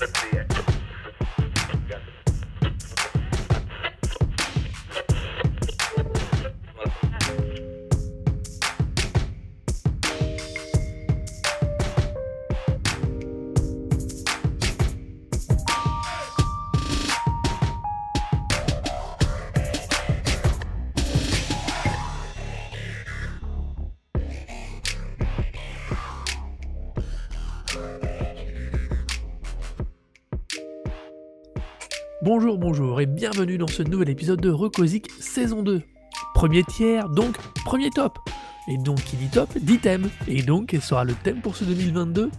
Let's see it. Bonjour, bonjour et bienvenue dans ce nouvel épisode de Recosic saison 2. Premier tiers, donc premier top. Et donc qui dit top, dit thème. Et donc quel sera le thème pour ce 2022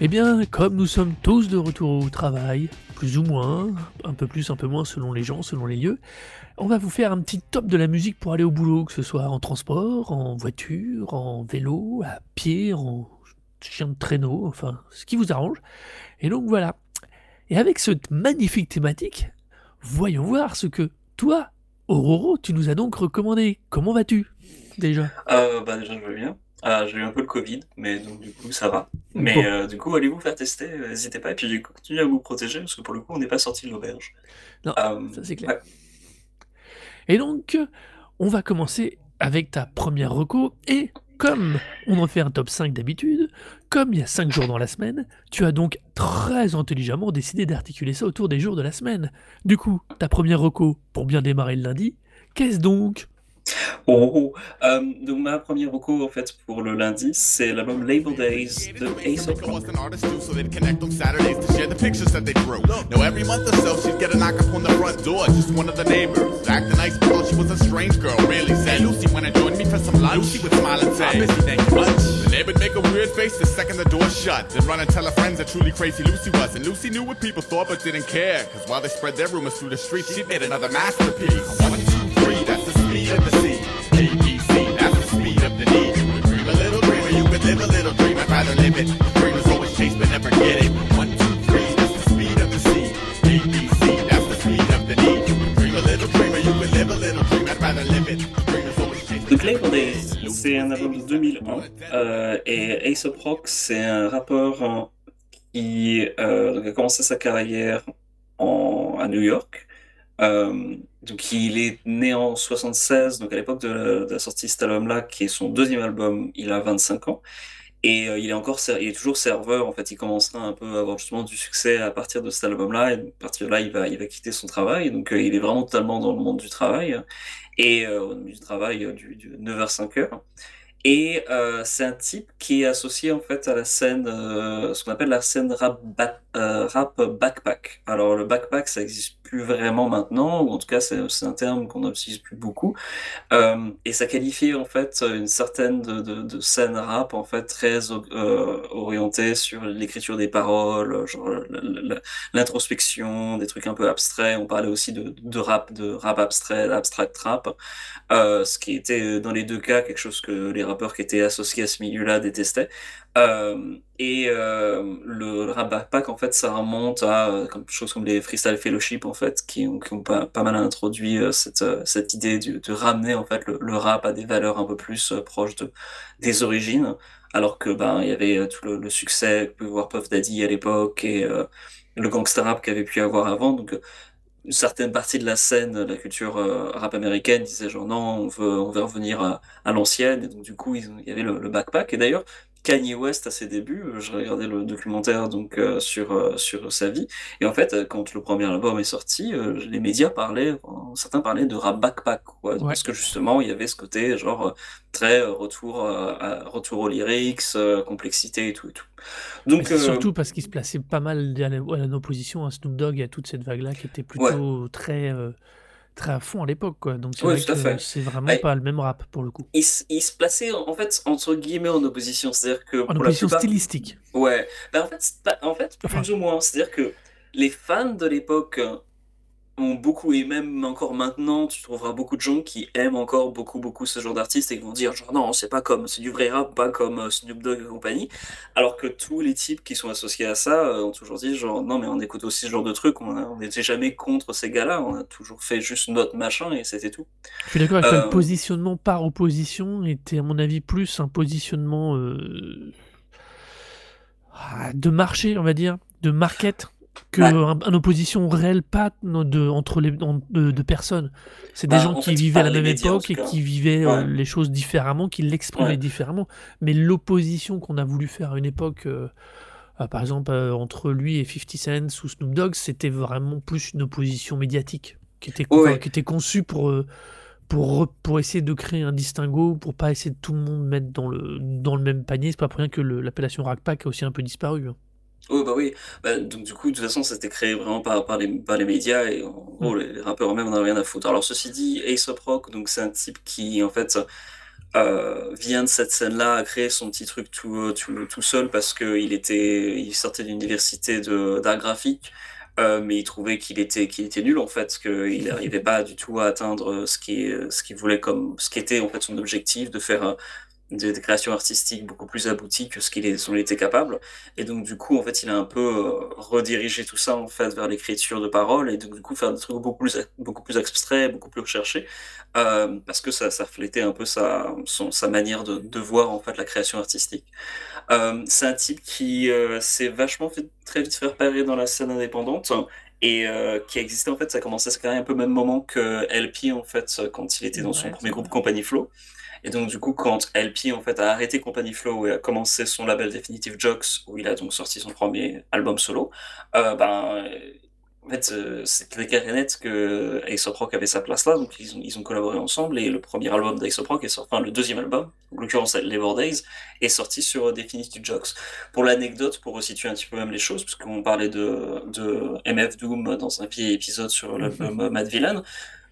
Eh bien, comme nous sommes tous de retour au travail, plus ou moins, un peu plus, un peu moins selon les gens, selon les lieux, on va vous faire un petit top de la musique pour aller au boulot, que ce soit en transport, en voiture, en vélo, à pied, en chien de traîneau, enfin, ce qui vous arrange. Et donc voilà, et avec cette magnifique thématique, voyons voir ce que toi, Auroro, tu nous as donc recommandé. Comment vas-tu déjà? Euh, bah déjà je vais bien. Euh, j'ai eu un peu le Covid, mais donc du coup ça va. Mais euh, du coup allez vous faire tester, euh, n'hésitez pas, et puis continuez à vous protéger, parce que pour le coup on n'est pas sorti de l'auberge. Non, ça c'est clair. Et donc, on va commencer avec ta première reco, et comme on en fait un top 5 d'habitude, comme il y a 5 jours dans la semaine, tu as donc très intelligemment décidé d'articuler ça autour des jours de la semaine. Du coup, ta première reco pour bien démarrer le lundi, qu'est-ce donc Oh, oh, oh, euh, donc ma première reco en fait pour le lundi, c'est l'album Label Days de Ace of Rock. so they'd connect on Saturdays to share the pictures that they drew. Now every month or so she'd get a knock up on the front door, just one of the neighbors. Acting nice but thought she was a strange girl, really said Lucy wanna join me for some lunch. Lucy would smile and say, I'm busy, thank you much. The neighbor'd make a weird face the second the door shut. Then run and tell her friends how truly crazy Lucy was. And Lucy knew what people thought but didn't care. Cause while they spread their rumors through the streets, she'd made another masterpiece. Dream. I'd rather live it. Dreamers always chase but never get it. One, two, three, that's the speed of the sea. ABC, that's the speed of the need. Dream a little dreamer, you could live a little dream. I'd rather live it. Dreamers always chase The Label Days, c'est un album de 2001. Euh, et Ace of Rock, c'est un rappeur hein, qui euh, a commencé sa carrière en, à New York. Euh, donc il est né en 76, donc à l'époque de, de la sortie de cet album-là, qui est son deuxième album, il a 25 ans. Et euh, il est encore, il est toujours serveur. En fait, il commencera un peu à avoir justement du succès à partir de cet album-là. Et à partir de là, il va, il va quitter son travail. Donc, euh, il est vraiment totalement dans le monde du travail et euh, du travail euh, du, du 9h-5h. Et c'est un type qui est associé en fait à la scène, ce qu'on appelle la scène rap, rap backpack. Alors le backpack, ça existe plus vraiment maintenant, en tout cas c'est un terme qu'on n'utilise plus beaucoup. Euh, et ça qualifie en fait une certaine de, de, scène rap en fait très euh, orientée sur l'écriture des paroles, l'introspection, des trucs un peu abstraits. On parlait aussi de, de rap, de rap abstrait, abstract rap, euh, ce qui était dans les deux cas quelque chose que les rappeurs qui étaient associés à ce milieu-là détestaient. Euh, et euh, le, rap backpack, en fait, ça remonte à euh, chose comme les freestyle fellowship, en fait, qui ont, pas, mal introduit euh, cette, idée de, ramener en fait le, rap à des valeurs un peu plus proches de, des origines, alors que ben il y avait tout le, succès que pouvait voir Puff Daddy à l'époque et le gangsta rap qu'il avait pu avoir avant. Donc une certaine partie de la scène, de la culture rap américaine disait genre non, on veut, revenir à, l'ancienne. Et donc du coup, il y avait le, le backpack. Et d'ailleurs, Kanye West à ses débuts, euh, je regardais le documentaire donc euh, sur euh, sur sa vie. Et en fait, quand le premier album est sorti, euh, les médias parlaient, certains parlaient de rap backpack, quoi, Ouais. parce que justement, il y avait ce côté genre très retour à, retour aux lyrics, complexité et tout et tout. Donc surtout parce qu'il se plaçait pas mal à la- à la- en opposition à Snoop Dogg et à toute cette vague-là qui était ouais, plutôt très, très à fond à l'époque, quoi. Donc c'est ouais, vrai c'est vraiment Ouais. pas le même rap pour le coup. il, il se plaçait en fait entre guillemets en opposition, c'est-à-dire que En pour la opposition plupart, stylistique. ouais, ben en fait, en fait Enfin, plus ou moins, c'est-à-dire que les fans de l'époque ont beaucoup et même encore maintenant, tu trouveras beaucoup de gens qui aiment encore beaucoup beaucoup ce genre d'artistes et qui vont dire genre non, c'est pas comme c'est du vrai rap, pas comme euh, Snoop Dogg et compagnie, alors que tous les types qui sont associés à ça euh, ont toujours dit genre non mais on écoute aussi ce genre de trucs, on n'était jamais contre ces gars-là, on a toujours fait juste notre machin et c'était tout. je suis d'accord avec toi, le Euh, positionnement par opposition était à mon avis plus un positionnement euh, ah, de marché, on va dire, de market, que un, opposition réelle, pas de, entre les de, personnes. C'est des bah, gens qui vivaient à la même époque et qui vivaient euh, les choses différemment, qui l'exprimaient différemment. Mais l'opposition qu'on a voulu faire à une époque, euh, euh, par exemple entre lui et 50 Cent ou Snoop Dogg, c'était vraiment plus une opposition médiatique qui était, qui était conçue pour pour, pour essayer de créer un distinguo, pour pas essayer de tout le monde mettre dans le, dans le même panier. C'est pas pour rien que l'appellation Rack Pack a aussi un peu disparu. Hein. Oui, bah oui. Bah, donc du coup, de toute façon, c'était créé vraiment par, par, les, par les médias et en gros, mm. les, rappeurs eux-mêmes n'en rien à foutre. Alors ceci dit, Ace of Rock, donc c'est un type qui en fait euh, vient de cette scène-là, a créé son petit truc tout, tout, tout seul parce qu'il était, il sortait d'une université d'art graphique. Euh, mais il trouvait qu'il était, qu'il était nul en fait, qu'il n'arrivait pas du tout à atteindre ce qui, ce qu'il voulait comme, ce qui était en fait son objectif de faire des, créations artistiques beaucoup plus abouties que ce qu'il était capable. Et donc, du coup, en fait, il a un peu euh, redirigé tout ça, en fait, vers l'écriture de paroles, et donc, du coup, faire des trucs beaucoup plus, beaucoup plus abstraits, beaucoup plus recherchés, euh, parce que ça, ça flétait un peu sa, sa manière de, de voir, en fait, la création artistique. Euh, c'est un type qui s'est vachement fait très vite faire repérer dans la scène indépendante, et qui a existé, en fait, ça a commencé à se créer un peu au même moment que LP, en fait, quand il était dans son premier groupe Company Flow. Et donc, du coup, quand LP en fait, a arrêté Company Flow et a commencé son label Definitive Jokes, où il a donc sorti son premier album solo, euh, ben, en fait, euh, c'est clair et net que Aesop Rock avait sa place là, donc ils ont, ils ont collaboré ensemble, et le premier album d'Aesop Rock est sorti, enfin, le deuxième album, en l'occurrence Labor Days, est sorti sur Definitive Jokes. Pour l'anecdote, pour resituer un petit peu même les choses, parce qu'on parlait de, de MF Doom dans un vieil épisode sur l'album Mad Villain,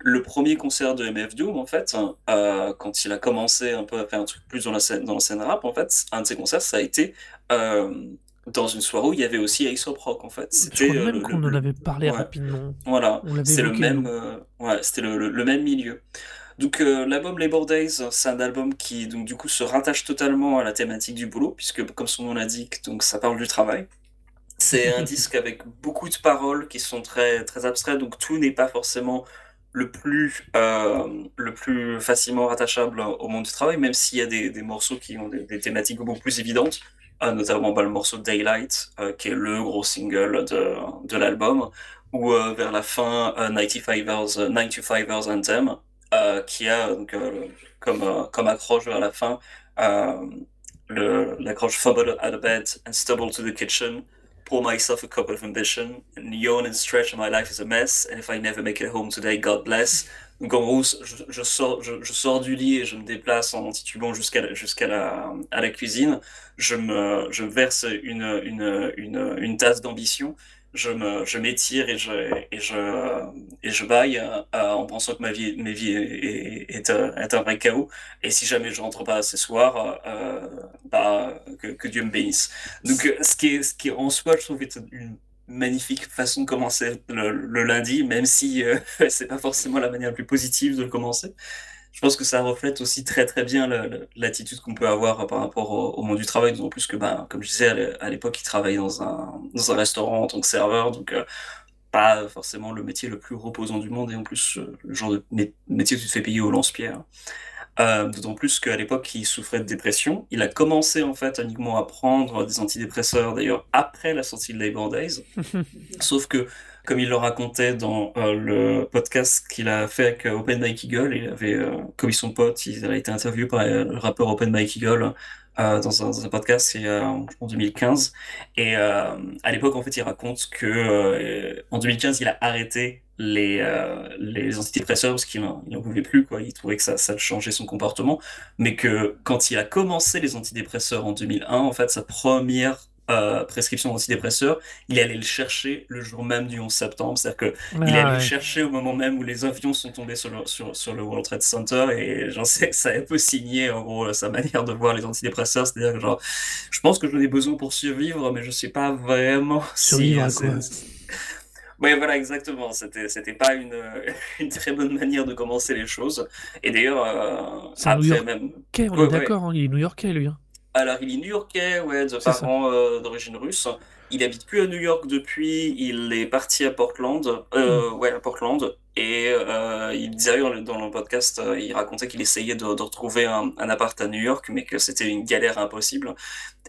le premier concert de MF Doom, en fait, euh, quand il a commencé un peu à faire un truc plus dans la scène, dans la scène rap, en fait, un de ses concerts, ça a été euh, dans une soirée où il y avait aussi Ace of Rock, en fait. C'était euh, même qu'on en avait parlé rapidement. Voilà, c'est le même, ouais, c'était le, le, même milieu. Donc l'album Labor Days, c'est un album qui donc du coup se rattache totalement à la thématique du boulot, puisque comme son nom l'indique, donc ça parle du travail. C'est un disque avec beaucoup de paroles qui sont très très abstraites, donc tout n'est pas forcément le plus, euh, le plus facilement rattachable au monde du travail, même s'il y a des, des, morceaux qui ont des, thématiques beaucoup plus évidentes, euh, notamment bah, le morceau Daylight, euh, qui est le gros single de, de l'album, ou vers la fin 95 Hours, 95 Hours Anthem, qui a donc, comme, comme accroche vers la fin l'accroche Fumble out of bed and stumble to the kitchen, pour myself a couple of ambition, and yawn and stretch my life is a mess, and if I never make it home today, God bless. Donc en gros, je, sors, du lit et je me déplace en titubant jusqu'à la, cuisine. Je me, verse une tasse d'ambition je me, je m'étire et je, et je, et je baille euh, en pensant que ma vie, ma vie est, est, est, un vrai chaos. Et si jamais je rentre pas ce soir, euh, bah, que, Dieu me bénisse. Donc, ce qui est, ce qui en soi, je trouve, est une magnifique façon de commencer le, le lundi, même si euh, c'est pas forcément la manière la plus positive de le commencer je pense que ça reflète aussi très très bien l'attitude qu'on peut avoir par rapport au, monde du travail, d'autant plus que, ben, comme je disais, à l'époque, il travaillait dans un, dans un restaurant en tant que serveur, donc euh, pas forcément le métier le plus reposant du monde, et en plus, euh, le genre de métier que tu te fais payer au lance-pierre. Euh, d'autant plus qu'à l'époque, il souffrait de dépression. Il a commencé en fait uniquement à prendre des antidépresseurs, d'ailleurs après la sortie de Labor Days. Sauf que comme il le racontait dans euh, le podcast qu'il a fait avec euh, Open Mike Eagle. Il avait, euh, comme son pote, il a été interviewé par le rappeur Open Mike Eagle dans un, podcast en 2015. Et à l'époque, en fait, il raconte que en 2015, il a arrêté les, les antidépresseurs parce qu'il n'en pouvait plus, quoi. Il trouvait que ça changeait son comportement. Mais que quand il a commencé les antidépresseurs en 2001, en fait, sa première euh, prescription d'antidépresseurs, il allait le chercher le jour même du 11 septembre. C'est-à-dire qu'il ah, allait le chercher au moment même où les avions sont tombés sur le, sur, sur le World Trade Center et j'en sais que ça a un peu signé en gros sa manière de voir les antidépresseurs. C'est-à-dire que genre, je pense que j'en ai besoin pour survivre, mais je sais pas vraiment survivre si. Oui, voilà, exactement. C'était, c'était pas une, une très bonne manière de commencer les choses. Et d'ailleurs, euh, après même. on est d'accord, hein, il est new-yorkais, lui. Hein. Alors, il est new-yorkais, ouais, de parents euh, d'origine russe. Il habite plus à New York depuis. Il est parti à Portland. Euh, hmm. Ouais, à Portland. Et euh, il disait dans le podcast, il racontait qu'il essayait de, retrouver un, un, appart à New York, mais que c'était une galère impossible.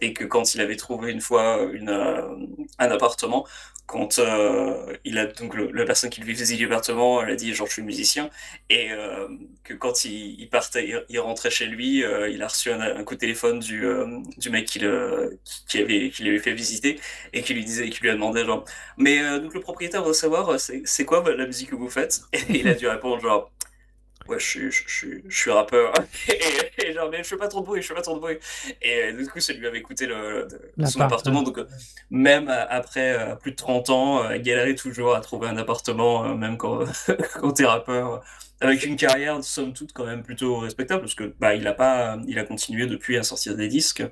Et que quand il avait trouvé une fois une, un appartement, quand euh, il a donc la personne qui lui faisait l'appartement, elle a dit genre je suis musicien. Et euh, que quand il, partait, il, rentrait chez lui, euh, il a reçu un, coup de téléphone du, du mec qui, le, qui, avait qui lui avait fait visiter et qui lui disait qui lui a demandé genre mais donc le propriétaire veut savoir c'est quoi la musique que vous faites? Et il a dû répondre genre ouais, je suis, je, suis, je suis rappeur. et, genre, mais je fais pas trop de bruit, je fais pas trop de bruit. Et du coup, ça lui avait coûté le, son appartement. Donc, même après plus de 30 ans, euh, galérer toujours à trouver un appartement, euh, même quand, quand t'es rappeur, avec une carrière, somme toute, quand même plutôt respectable, parce que bah, il a pas, il a continué depuis à sortir des disques.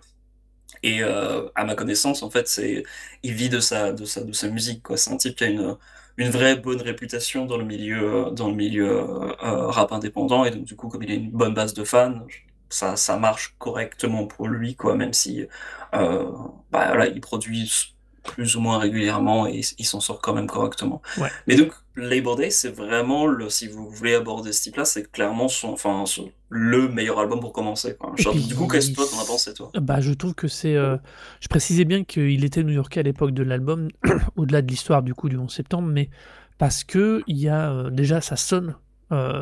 Et euh, à ma connaissance, en fait, c'est, il vit de sa, de sa, de sa musique. C'est un type qui a une, une vraie bonne réputation dans le milieu, dans le milieu euh, euh, rap indépendant. Et donc, du coup, comme il a une bonne base de fans, ça, ça marche correctement pour lui, quoi, même si euh, bah, voilà, il produit plus ou moins régulièrement et il s'en sort quand même correctement. Ouais. Mais donc, Labor Day, c'est vraiment, le, si vous voulez aborder ce type-là, c'est clairement son, enfin, son, le meilleur album pour commencer. Quoi. Genre, puis, du coup, qu'est-ce que toi t'en as pensé, toi? Bah, Je trouve que c'est. Euh, je précisais bien qu'il était new-yorkais à l'époque de l'album, au-delà de l'histoire du coup du 11 septembre, mais parce que il y a euh, déjà, ça sonne euh,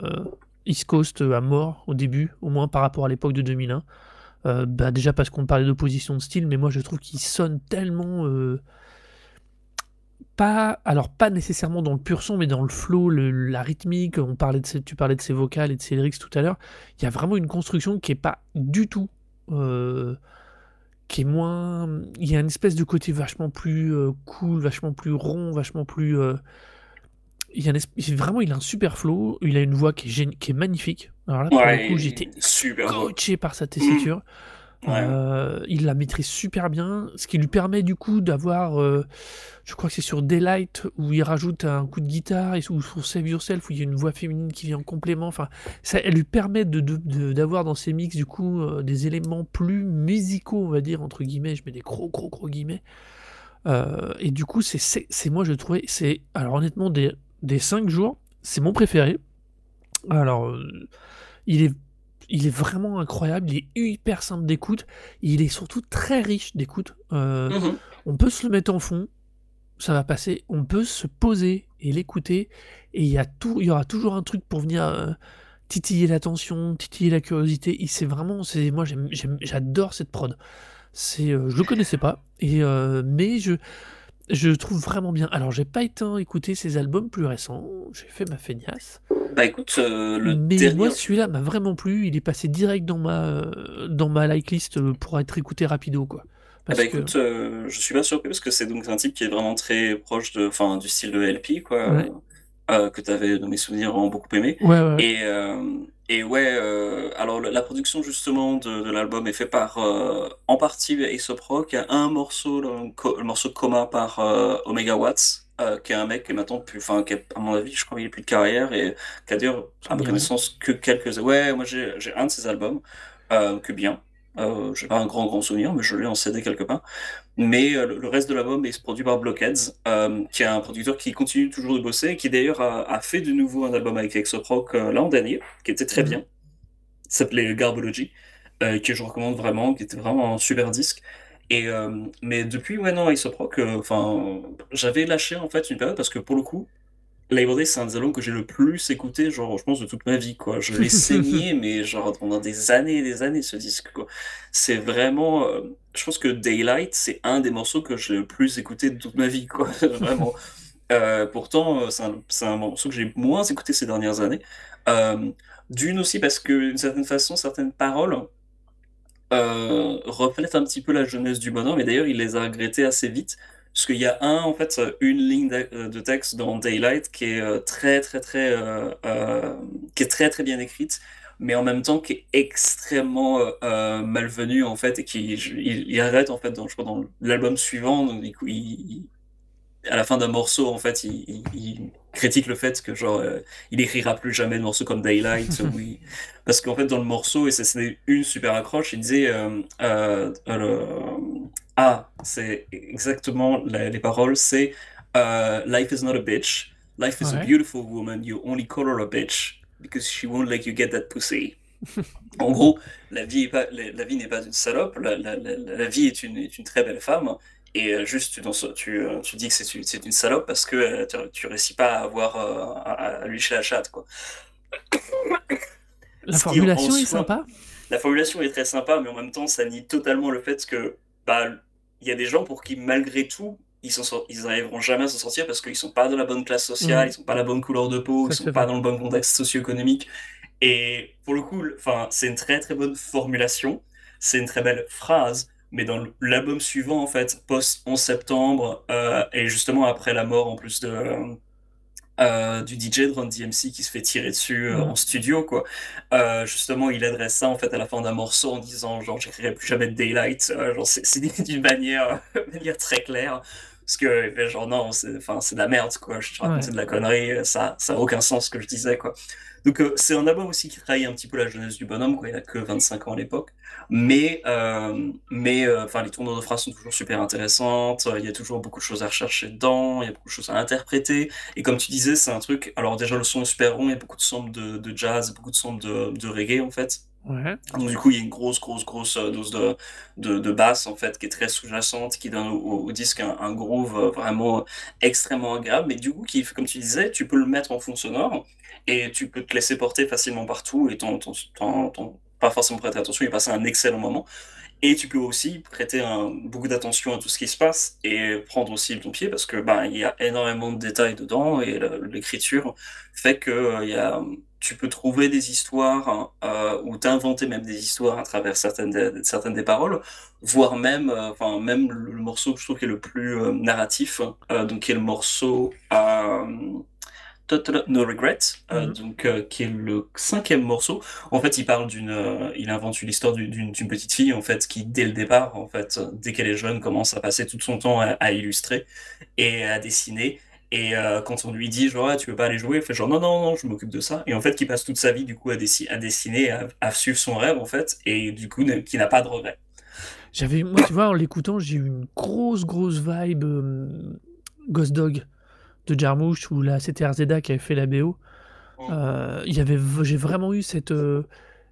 East Coast à mort au début, au moins par rapport à l'époque de 2001. Euh, bah déjà parce qu'on parlait d'opposition de style, mais moi je trouve qu'il sonne tellement euh, pas, alors pas nécessairement dans le pur son, mais dans le flow, la rythmique. On parlait de ses, tu parlais de ses vocales et de ses lyrics tout à l'heure. Il y a vraiment une construction qui est pas du tout, euh, qui est moins. Il y a une espèce de côté vachement plus cool, vachement plus rond, vachement plus. Il y a vraiment, il a un super flow. Il a une voix qui est magnifique. Alors là, pour ouais, le coup, j'étais coaché par sa tessiture. Mmh. Ouais. Euh, il la maîtrise super bien, ce qui lui permet du coup d'avoir, euh, je crois que c'est sur Daylight où il rajoute un coup de guitare et ou sur Save Yourself où il y a une voix féminine qui vient en complément. Enfin, ça, elle lui permet de, d'avoir dans ses mix du coup euh, des éléments plus musicaux, on va dire entre guillemets. Je mets des gros gros gros guillemets. Et du coup, c'est, moi je trouvais, c'est alors honnêtement des des cinq jours, c'est mon préféré. Alors, euh, il est il est vraiment incroyable, il est hyper simple d'écoute, il est surtout très riche d'écoute. Euh, mmh on peut se le mettre en fond, ça va passer, on peut se poser et l'écouter, et il y, a tout, il y aura toujours un truc pour venir euh, titiller l'attention, titiller la curiosité. C'est vraiment, c'est moi j'adore cette prod. C'est, euh, je le connaissais pas, et mais je je trouve vraiment bien. Alors, j'ai pas été écouter ses albums plus récents. J'ai fait ma feignasse. Bah écoute, euh, le Mais dernier... moi, celui-là m'a vraiment plu. Il est passé direct dans ma, dans ma like list euh, pour être écouté rapido, quoi. Parce bah écoute, euh, je suis pas surpris parce que c'est donc un type qui est vraiment très proche de, enfin, du style de LP, quoi. Ouais. Euh, que tu avais, dans mes souvenirs, vraiment beaucoup aimé. Ouais, ouais. Et, et ouais, alors la production justement de, de l'album est faite par en partie Aesop Rock. Il y a un morceau, le, le morceau Coma par Omega Watts, euh, qui est un mec qui est maintenant plus, enfin, qui à mon avis, je crois qu'il est plus de carrière et qui a d'ailleurs, à ma connaissance, que quelques. Ouais, moi j'ai un de ses albums, que bien. Euh, j'ai pas un grand grand souvenir, mais je l'ai en CD quelque part. Mais euh, le reste de l'album est produit par Blockheads, euh, qui est un producteur qui continue toujours de bosser, et qui d'ailleurs a, a, fait de nouveau un album avec Exoproc euh, l'an dernier, qui était très -hmm. bien. s'appelait Garbology, euh, que je recommande vraiment, qui était vraiment un super disque. Et euh, mais depuis ouais non Exoproc, enfin j'avais lâché en fait une période parce que pour le coup Labor Day, c'est un des albums que j'ai le plus écouté, genre, je pense, de toute ma vie, quoi. Je l'ai saigné, mais genre, pendant des années et des années, ce disque, quoi. C'est vraiment, euh, je pense que Daylight, c'est un des morceaux que j'ai le plus écouté de toute ma vie, quoi. Vraiment. Euh, pourtant, euh, c'est un, un, morceau que j'ai moins écouté ces dernières années. Euh, D'une aussi parce que, d'une certaine façon, certaines paroles euh, reflètent un petit peu la jeunesse du bonhomme, et d'ailleurs, il les a regrettées assez vite. Parce qu'il y a un, en fait, une ligne de texte dans Daylight qui est euh, très, très, très, euh, euh, qui est très, très bien écrite, mais en même temps qui est extrêmement euh, malvenue, en fait, et qui, il, arrête, en fait, dans, je crois, dans l'album suivant, donc, il, à la fin d'un morceau, en fait, il, il, critique le fait que, genre, euh, il écrira plus jamais de morceaux comme Daylight, oui. Parce qu'en fait, dans le morceau, et c'est une super accroche, il disait, euh, euh, le, ah, c'est exactement la, les paroles, c'est Life is not a bitch, Life is a beautiful woman, you only call her a bitch because she won't let you get that pussy. En gros, la vie est pas, la, la vie n'est pas une salope, la, la vie est une, est une très belle femme, et euh, juste tu, dans euh, tu dis que c'est une, salope parce que euh, tu, tu réussis pas à avoir à, à lui chez la chatte, quoi. La formulation est sympa. La formulation est très sympa, mais en même temps, ça nie totalement le fait que bah, il y a des gens pour qui, malgré tout, ils n'arriveront jamais à s'en sortir parce qu'ils sont pas de la bonne classe sociale, Mhm. ils sont pas la bonne couleur de peau, Ça, ils sont pas vrai. dans le bon contexte socio-économique. Et pour le coup, enfin, c'est une très très bonne formulation, c'est une très belle phrase, mais dans l'album suivant, en fait, post 11 septembre, euh, et justement après la mort en plus de euh, du DJ de Run DMC qui se fait tirer dessus euh, Mhm. en studio, quoi. Justement, il adresse ça en fait à la fin d'un morceau en disant genre j'écrirai plus jamais de Daylight. Genre c'est d'une manière, manière très claire. Parce que genre non, c'est enfin c'est de la merde quoi. Je te racontais Ouais. de la connerie, ça ça a aucun sens ce que je disais quoi. Donc euh, c'est un album aussi qui trahit un petit peu la jeunesse du bonhomme quoi. Il a que 25 ans à l'époque, mais euh, mais euh, enfin les tournures de phrases sont toujours super intéressantes. Il y a toujours beaucoup de choses à rechercher dedans. Il y a beaucoup de choses à interpréter. Et comme tu disais, c'est un truc. Alors déjà le son est super rond. Il y a beaucoup de samples de, de jazz, beaucoup de samples de, de reggae en fait. Donc du coup, il y a une grosse, grosse, grosse euh, dose de, de, basse en fait qui est très sous-jacente, qui donne au, disque un, groove euh, vraiment extrêmement agréable. Mais du coup, qui, comme tu disais, tu peux le mettre en fond sonore et tu peux te laisser porter facilement partout et t'en, t'en- t'en- t'en- pas forcément prêter attention et passer un excellent moment. Et tu peux aussi prêter beaucoup d'attention à tout ce qui se passe et prendre aussi ton pied parce que ben il y a énormément de détails dedans et l'écriture fait que euh, il y a, tu peux trouver des histoires euh, ou t'inventer même des histoires à travers certaines des, certaines des paroles, voire même euh, enfin même le, le morceau que je trouve qui est le plus euh, narratif, donc qui est le morceau Total No Regret, Mhm. donc qui est le cinquième morceau. En fait, il parle d'une, il invente une histoire d'une petite fille en fait qui dès le départ, en fait, dès qu'elle est jeune, commence à passer tout son temps à, à illustrer et à dessiner. Et euh, quand on lui dit genre Ah, tu veux pas aller jouer, elle fait genre non non non, je m'occupe de ça. Et en fait, qui passe toute sa vie du coup à, dessi- à dessiner, à, à suivre son rêve en fait, et du coup qui n'a pas de regrets. J'avais, moi, tu vois, en l'écoutant, j'ai eu une grosse, grosse vibe euh, Ghost Dog de Jarmusch ou la CTRZA qui avait fait la BO. Euh, il y avait, v- j'ai vraiment eu cette,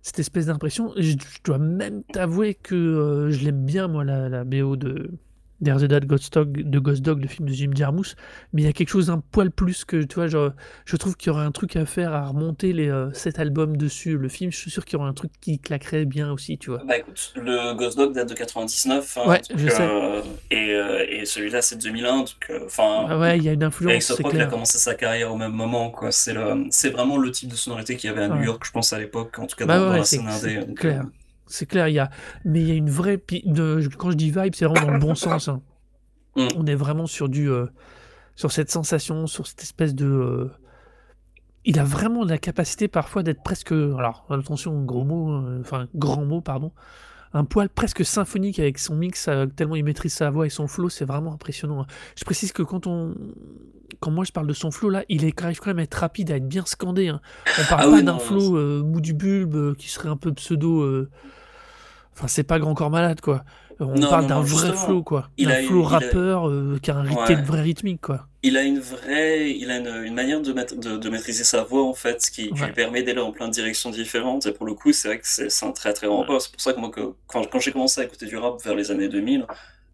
cette espèce d'impression. Je, je dois même t'avouer que je l'aime bien, moi, la, la BO de de Ghost Dog, de Ghost Dog, le film de Jim Jarmusch. Mais il y a quelque chose d'un poil plus que, tu vois, genre, je trouve qu'il y aurait un truc à faire à remonter les euh, sept albums dessus. Le film, je suis sûr qu'il y aurait un truc qui claquerait bien aussi, tu vois. Bah écoute, le Ghost Dog date de 99, hein, Ouais, donc, je sais. euh, et, euh, et celui-là c'est de 2001, donc euh, enfin. Ah ouais, il y a une Avec influence, c'est Soproc, il a clair. commencé sa carrière au même moment, quoi. C'est vraiment le type de sonorité qu'il y avait à New. York, je pense, à l'époque, en tout cas Bah dans, dans ouais, la c'est scène indé. donc, clair. euh, C'est clair, il y a, mais il y a une vraie. De, quand je dis vibe, c'est vraiment dans le bon sens. hein. Mm. On est vraiment sur du, euh, sur cette sensation, sur cette espèce de. euh, il a vraiment la capacité parfois d'être presque. Alors attention, gros mot, hein, enfin grand mot, pardon. Un poil presque symphonique avec son mix, euh, tellement il maîtrise sa voix et son flow, c'est vraiment impressionnant. hein. Je précise que quand on, quand moi je parle de son flow là, il est- arrive quand même à être rapide, à être bien scandé. hein. On parle Ah pas oui, d'un flow euh, mou du bulbe euh, qui serait un peu pseudo. Euh, Enfin, c'est pas grand corps malade quoi. On Non, parle d'un vrai flow quoi. il eu- flow il a- rappeur euh, qui a un rythme, Ouais. vraie rythmique quoi. Il a une vraie, il a une, une manière de, de, de maîtriser sa voix, en fait, qui, qui Ouais. lui permet d'aller en plein de directions différentes. Et pour le coup, c'est vrai que c'est c'est un très très grand poste. C'est pour ça que moi, que, quand, quand j'ai commencé à écouter du rap vers les années 2000,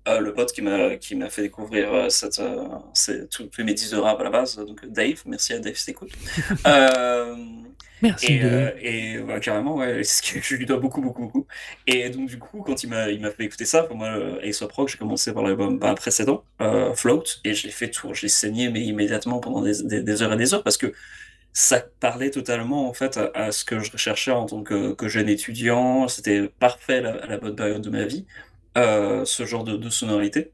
euh, le pote qui m'a qui m'a fait découvrir euh, cette, euh, c'est- tous mes disques de rap à la base, donc Dave, merci à Dave si t'écoutes. Merci. Et, euh, et bah, carrément, ouais, c'est ce que je lui dois beaucoup, beaucoup, beaucoup. Et donc, du coup, quand il m'a, il m'a fait écouter ça, pour moi, euh, Ace of Rock, j'ai commencé par l'album bah, précédent, euh, Float, et je l'ai fait tout, je l'ai saigné, mais immédiatement pendant des, des, des heures et des heures, parce que ça parlait totalement, en fait, à, à ce que je recherchais en tant que, que jeune étudiant. C'était parfait à la, à la bonne période de ma vie, euh, ce genre de, de sonorité.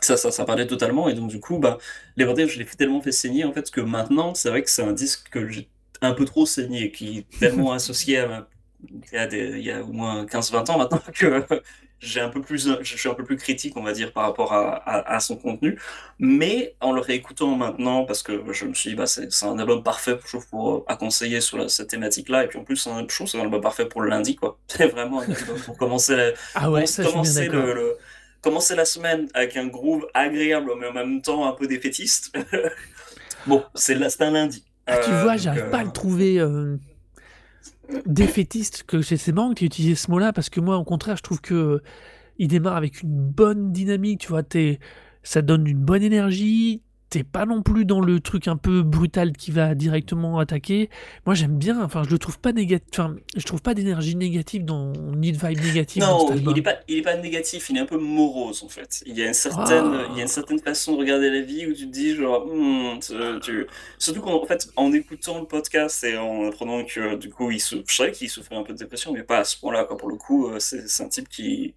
Ça, ça, ça parlait totalement, et donc, du coup, bah, les Bordels, je l'ai tellement fait saigner, en fait, que maintenant, c'est vrai que c'est un disque que j'ai un peu trop saigné, qui est tellement associé à ma- il y a, des, il y a au moins 15-20 ans maintenant que j'ai un peu plus, je suis un peu plus critique, on va dire, par rapport à, à, à son contenu. Mais en le réécoutant maintenant, parce que je me suis dit, bah, c'est un album parfait, je trouve, pour, à conseiller sur la- cette thématique-là. Et puis en plus, un- je trouve c'est un album parfait pour le lundi, quoi. C'est vraiment un album pour commencer la, Ah ouais, bien commencer le- commencer la semaine avec un groove agréable, mais en même temps un peu défaitiste. Bon, c'est un lundi. Ah, tu vois, j'arrive pas à le trouver défaitiste que c'est marrant que tu utilisé ce mot-là parce que moi au contraire je trouve que il démarre avec une bonne dynamique tu vois es, ça donne une bonne énergie t'es pas non plus dans le truc un peu brutal qui va directement attaquer. Moi j'aime bien, enfin je le trouve pas négatif, enfin je trouve pas d'énergie négative dans ni de vibe négative. Non, il est pas, il est pas négatif, il est un peu morose en fait. Il y a une certaine, il y a une certaine façon de regarder la vie où tu te dis genre, hmm, tu... surtout qu'en fait en écoutant le podcast et en apprenant que du coup il souffre, je savais qu'il souffrait un peu de dépression, mais pas à ce point-là. Pour le coup, euh, c'est un type qui.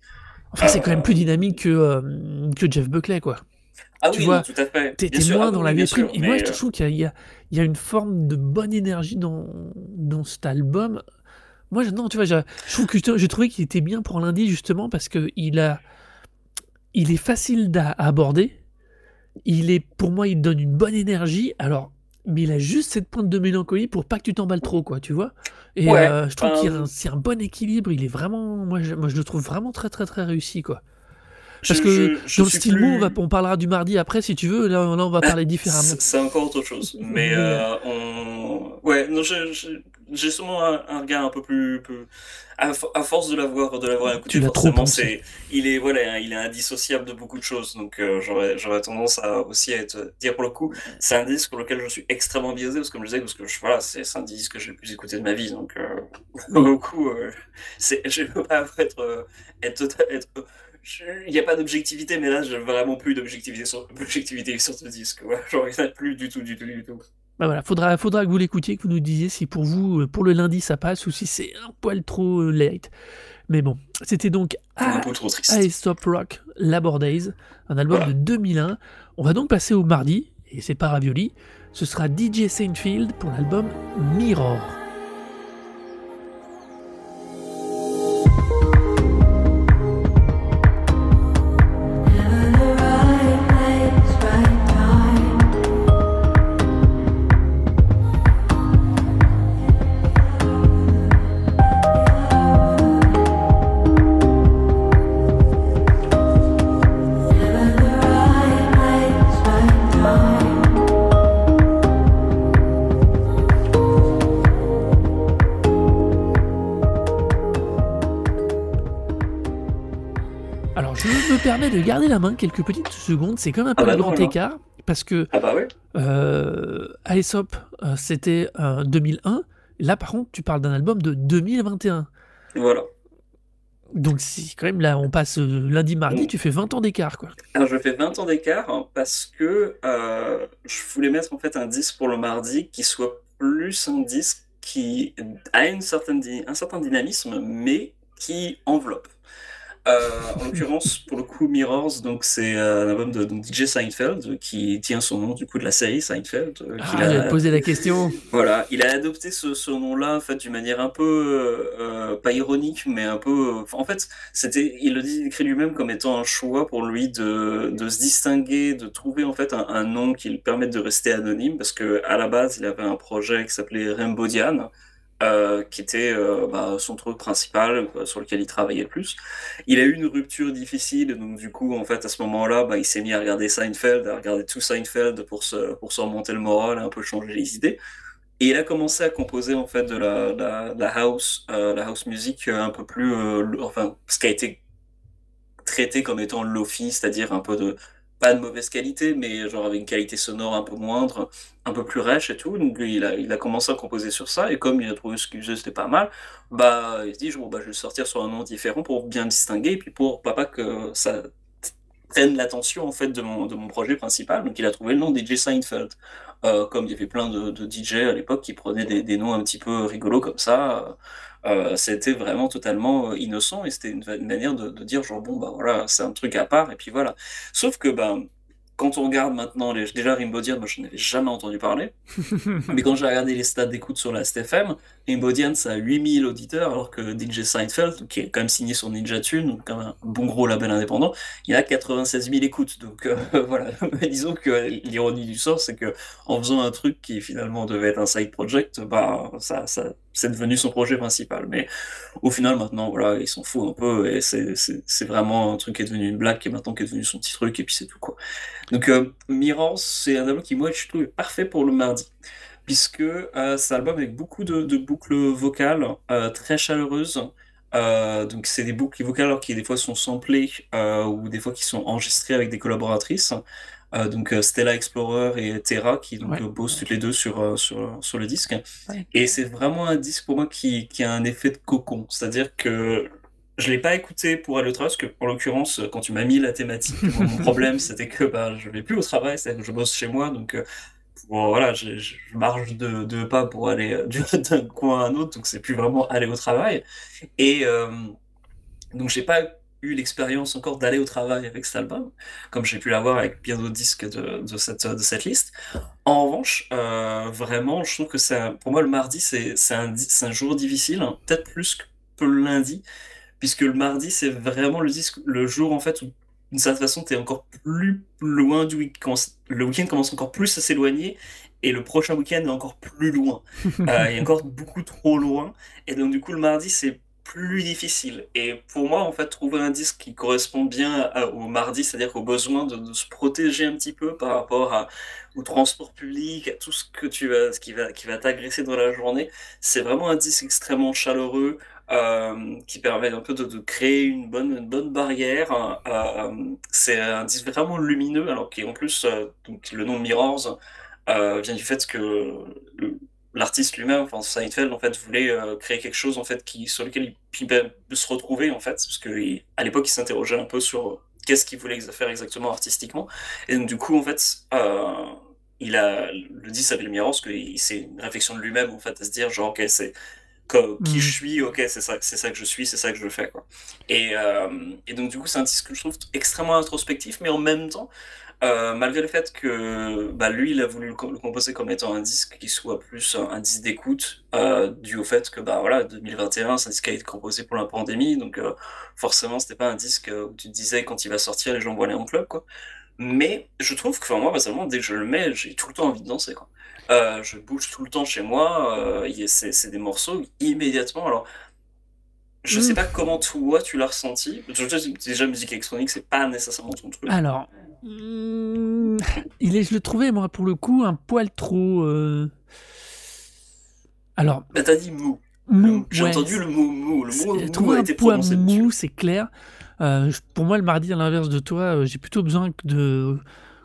Enfin, c'est quand même plus dynamique que, euh, que Jeff Buckley, quoi. Ah tu oui, vois, tout à fait. T'es moins dans la vie Et moi, je trouve qu'il y, y, a une forme de bonne énergie dans, dans cet album. Moi, non, tu vois, je trouve que j'ai trouvé qu'il était bien pour lundi, justement, parce qu'il a. Il est facile à aborder. Il est, pour moi, il donne une bonne énergie. Alors, mais il a juste cette pointe de mélancolie pour pas que tu t'emballes trop, quoi, tu vois. Et euh, je trouve qu'il y a un, un, bon équilibre. Il est vraiment, moi je, moi, je le trouve vraiment très, très, très réussi, quoi. Parce que dans le style mot, on, parlera du mardi après si tu veux. Là, on va parler différemment. C'est encore autre chose. Mais euh, on... ouais, j'ai sûrement un, regard un peu plus. À, force de l'avoir de l'avoir écouté, forcément, c'est il est voilà, il est indissociable de beaucoup de choses. Donc euh, j'aurais tendance à aussi à être dire pour le coup, c'est un disque pour lequel je suis extrêmement biaisé parce que comme je disais, parce que je, voilà, c'est un disque que j'ai le plus écouté de ma vie. Donc euh, pour le coup, c'est je peux pas être être, être il n'y a pas d'objectivité, mais là, j'ai vraiment plus d'objectivité sur, sur ce disque. Genre, il n'y en a plus du tout, du tout, du tout. Bah voilà, faudra, faudra que vous l'écoutiez, que vous nous disiez si pour vous, euh, pour le lundi, ça passe ou si c'est un poil trop euh, late. Mais bon, c'était donc peu trop Stop Rock Labor Days, un album de 2001. On va donc passer au mardi, et c'est pas Ravioli. Ce sera DJ Saintfield pour l'album Mirror. De garder la main quelques petites secondes. C'est comme un peu ah bah grand écart parce que ah bah euh, Aesop, euh, c'était 2001. Là, par contre, tu parles d'un album de 2021. Voilà. Donc, si quand même là, on passe euh, lundi, mardi, tu fais 20 ans d'écart, quoi. Alors, je fais 20 ans d'écart parce que je voulais mettre en fait un disque pour le mardi qui soit plus un disque qui a une certaine, un certain dynamisme, mais qui enveloppe. Euh, en l'occurrence, pour le coup, Mirrors, donc c'est euh, un album de donc, DJ Seinfeld qui tient son nom du coup de la série Seinfeld. Euh, ah, il a posé la question. Voilà, il a adopté ce, ce nom-là en fait d'une manière un peu pas ironique, mais un peu. en fait, c'était, il le dit, écrit lui-même comme étant un choix pour lui de, de se distinguer, de trouver en fait un, un nom qui lui permette de rester anonyme, parce que à la base, il avait un projet qui s'appelait Rainbow Diane euh, qui était euh, bah, son truc principal sur lequel il travaillait le plus. Il a eu une rupture difficile, donc du coup, en fait, à ce moment-là, bah, il s'est mis à regarder Seinfeld, à regarder tout Seinfeld pour se, pour se remonter le moral, un peu changer les idées. Et il a commencé à composer en fait de la, la, house, euh, la house music un peu plus, enfin, ce qui a été traité comme étant lofi, c'est-à-dire un peu de pas de mauvaise qualité, mais genre avec une qualité sonore un peu moindre, un peu plus rêche et tout. Donc il a, il a commencé à composer sur ça, et comme il a trouvé ce qu'il faisait, c'était pas mal, bah il se dit, bon, bah, je vais sortir sur un nom différent pour bien distinguer, et puis pour pas, que ça prenne l'attention en fait de mon, de mon projet principal. Donc il a trouvé le nom DJ Seinfeld. Euh, comme il y avait plein de, de DJ à l'époque qui prenaient des, des, noms un petit peu rigolos comme ça. Euh, c'était vraiment totalement euh, innocent et c'était une, manière de, dire genre bon bah voilà c'est un truc à part et puis voilà. Sauf que bah quand on regarde maintenant les, déjà Rimbodian moi je n'avais jamais entendu parler. Mais quand j'ai regardé les stats d'écoute sur la STFM Rimbodian ça a 8000 auditeurs alors que DJ Seinfeld qui est quand même signé sur Ninja Tune donc quand même un bon gros label indépendant il a 96 000 écoutes. Donc euh, voilà. Disons que l'ironie du sort c'est que en faisant un truc qui finalement devait être un side project bah ça, ça c'est devenu son projet principal. Mais au final, maintenant, voilà, il s'en fout un peu et c'est vraiment un truc qui est devenu une blague qui est maintenant qui est devenu son petit truc et puis c'est tout quoi. Donc euh, c'est un album qui moi je trouve parfait pour le mardi puisque euh, c'est un album avec beaucoup de, de boucles vocales euh, très chaleureuses. Euh, donc c'est des boucles vocales qui des fois sont samplées euh, ou des fois qui sont enregistrées avec des collaboratrices. Euh, donc Stella Explorer et Terra qui donc Ouais. bossent toutes les deux sur, sur, sur le disque. Ouais. Et c'est vraiment un disque pour moi qui, qui a un effet de cocon. C'est-à-dire que je l'ai pas écouté pour aller au travail, parce que en l'occurrence, quand tu m'as mis la thématique, mon problème c'était que bah, je vais plus au travail, c'est-à-dire que je bosse chez moi, donc euh, voilà, je, marche de, de pas pour aller euh, du- d'un coin à un autre, donc c'est plus vraiment aller au travail. Et euh, donc j'ai pas eu l'expérience encore d'aller au travail avec cet album, comme j'ai pu l'avoir avec bien d'autres disques de, de cette, de cette liste. En revanche, euh, vraiment, je trouve que un- pour moi le mardi c'est un, un jour difficile, hein, peut-être plus que le lundi, puisque le mardi c'est vraiment le disque, le jour en fait où d'une certaine façon tu es encore plus loin du week-end, le week-end commence encore plus à s'éloigner et le prochain week-end est encore plus loin. Euh, il est encore beaucoup trop loin. Et donc, du coup, le mardi, c'est plus difficile. Et pour moi, en fait, trouver un disque qui correspond bien à- au mardi, c'est-à-dire qu'au besoin de, de se protéger un petit peu par rapport à, au transport public, à tout ce que tu vas, ce qui va, qui va t'agresser dans la journée, c'est vraiment un disque extrêmement chaleureux. Euh, qui permet un peu de, créer une bonne, bonne barrière. Euh, c'est un disque vraiment lumineux, alors qui en plus, euh, donc, le nom Mirrors, vient du fait que l'artiste lui-même, enfin Seinfeld, en fait, voulait créer quelque chose en fait qui sur lequel il pouvait se retrouver en fait, parce que il- à l'époque il s'interrogeait un peu sur qu'est-ce qu'il voulait faire exactement artistiquement, et donc du coup en fait, il a le dit s'appelle Mirrors, que c'est une réflexion de lui-même en fait, à se dire genre ok c'est qui Mm. je suis, ok c'est ça, c'est ça que je suis, c'est ça que je fais quoi. Et, euh, et donc du coup c'est un disque que je trouve extrêmement introspectif, mais en même temps euh, malgré le fait que bah, lui, il a voulu le, co- le composer comme étant un disque qui soit plus un, disque d'écoute, euh, dû au fait que bah, voilà, 2021, c'est un disque qui a été composé pour la pandémie, donc euh, forcément, c'était pas un disque euh, où tu te disais quand il va sortir, les gens vont aller en club, quoi. Mais je trouve que enfin, moi, personnellement, dès que je le mets, j'ai tout le temps envie de danser, quoi. Euh, je bouge tout le temps chez moi, euh, il y a- c'est c'est des morceaux immédiatement. Alors, je sais Mm. pas comment toi tu l'as ressenti. Déjà, musique électronique, c'est pas nécessairement ton truc. Alors, hmm, il est, je le trouvais, moi, pour le coup, un poil trop. euh, Alors, Bah, t'as dit mou. mou. J'ai ouais, entendu le mot mou. Le mou trouvé a un été prononcé mou, c'est clair. Euh, pour moi, le mardi, à l'inverse de toi, euh, j'ai plutôt besoin que de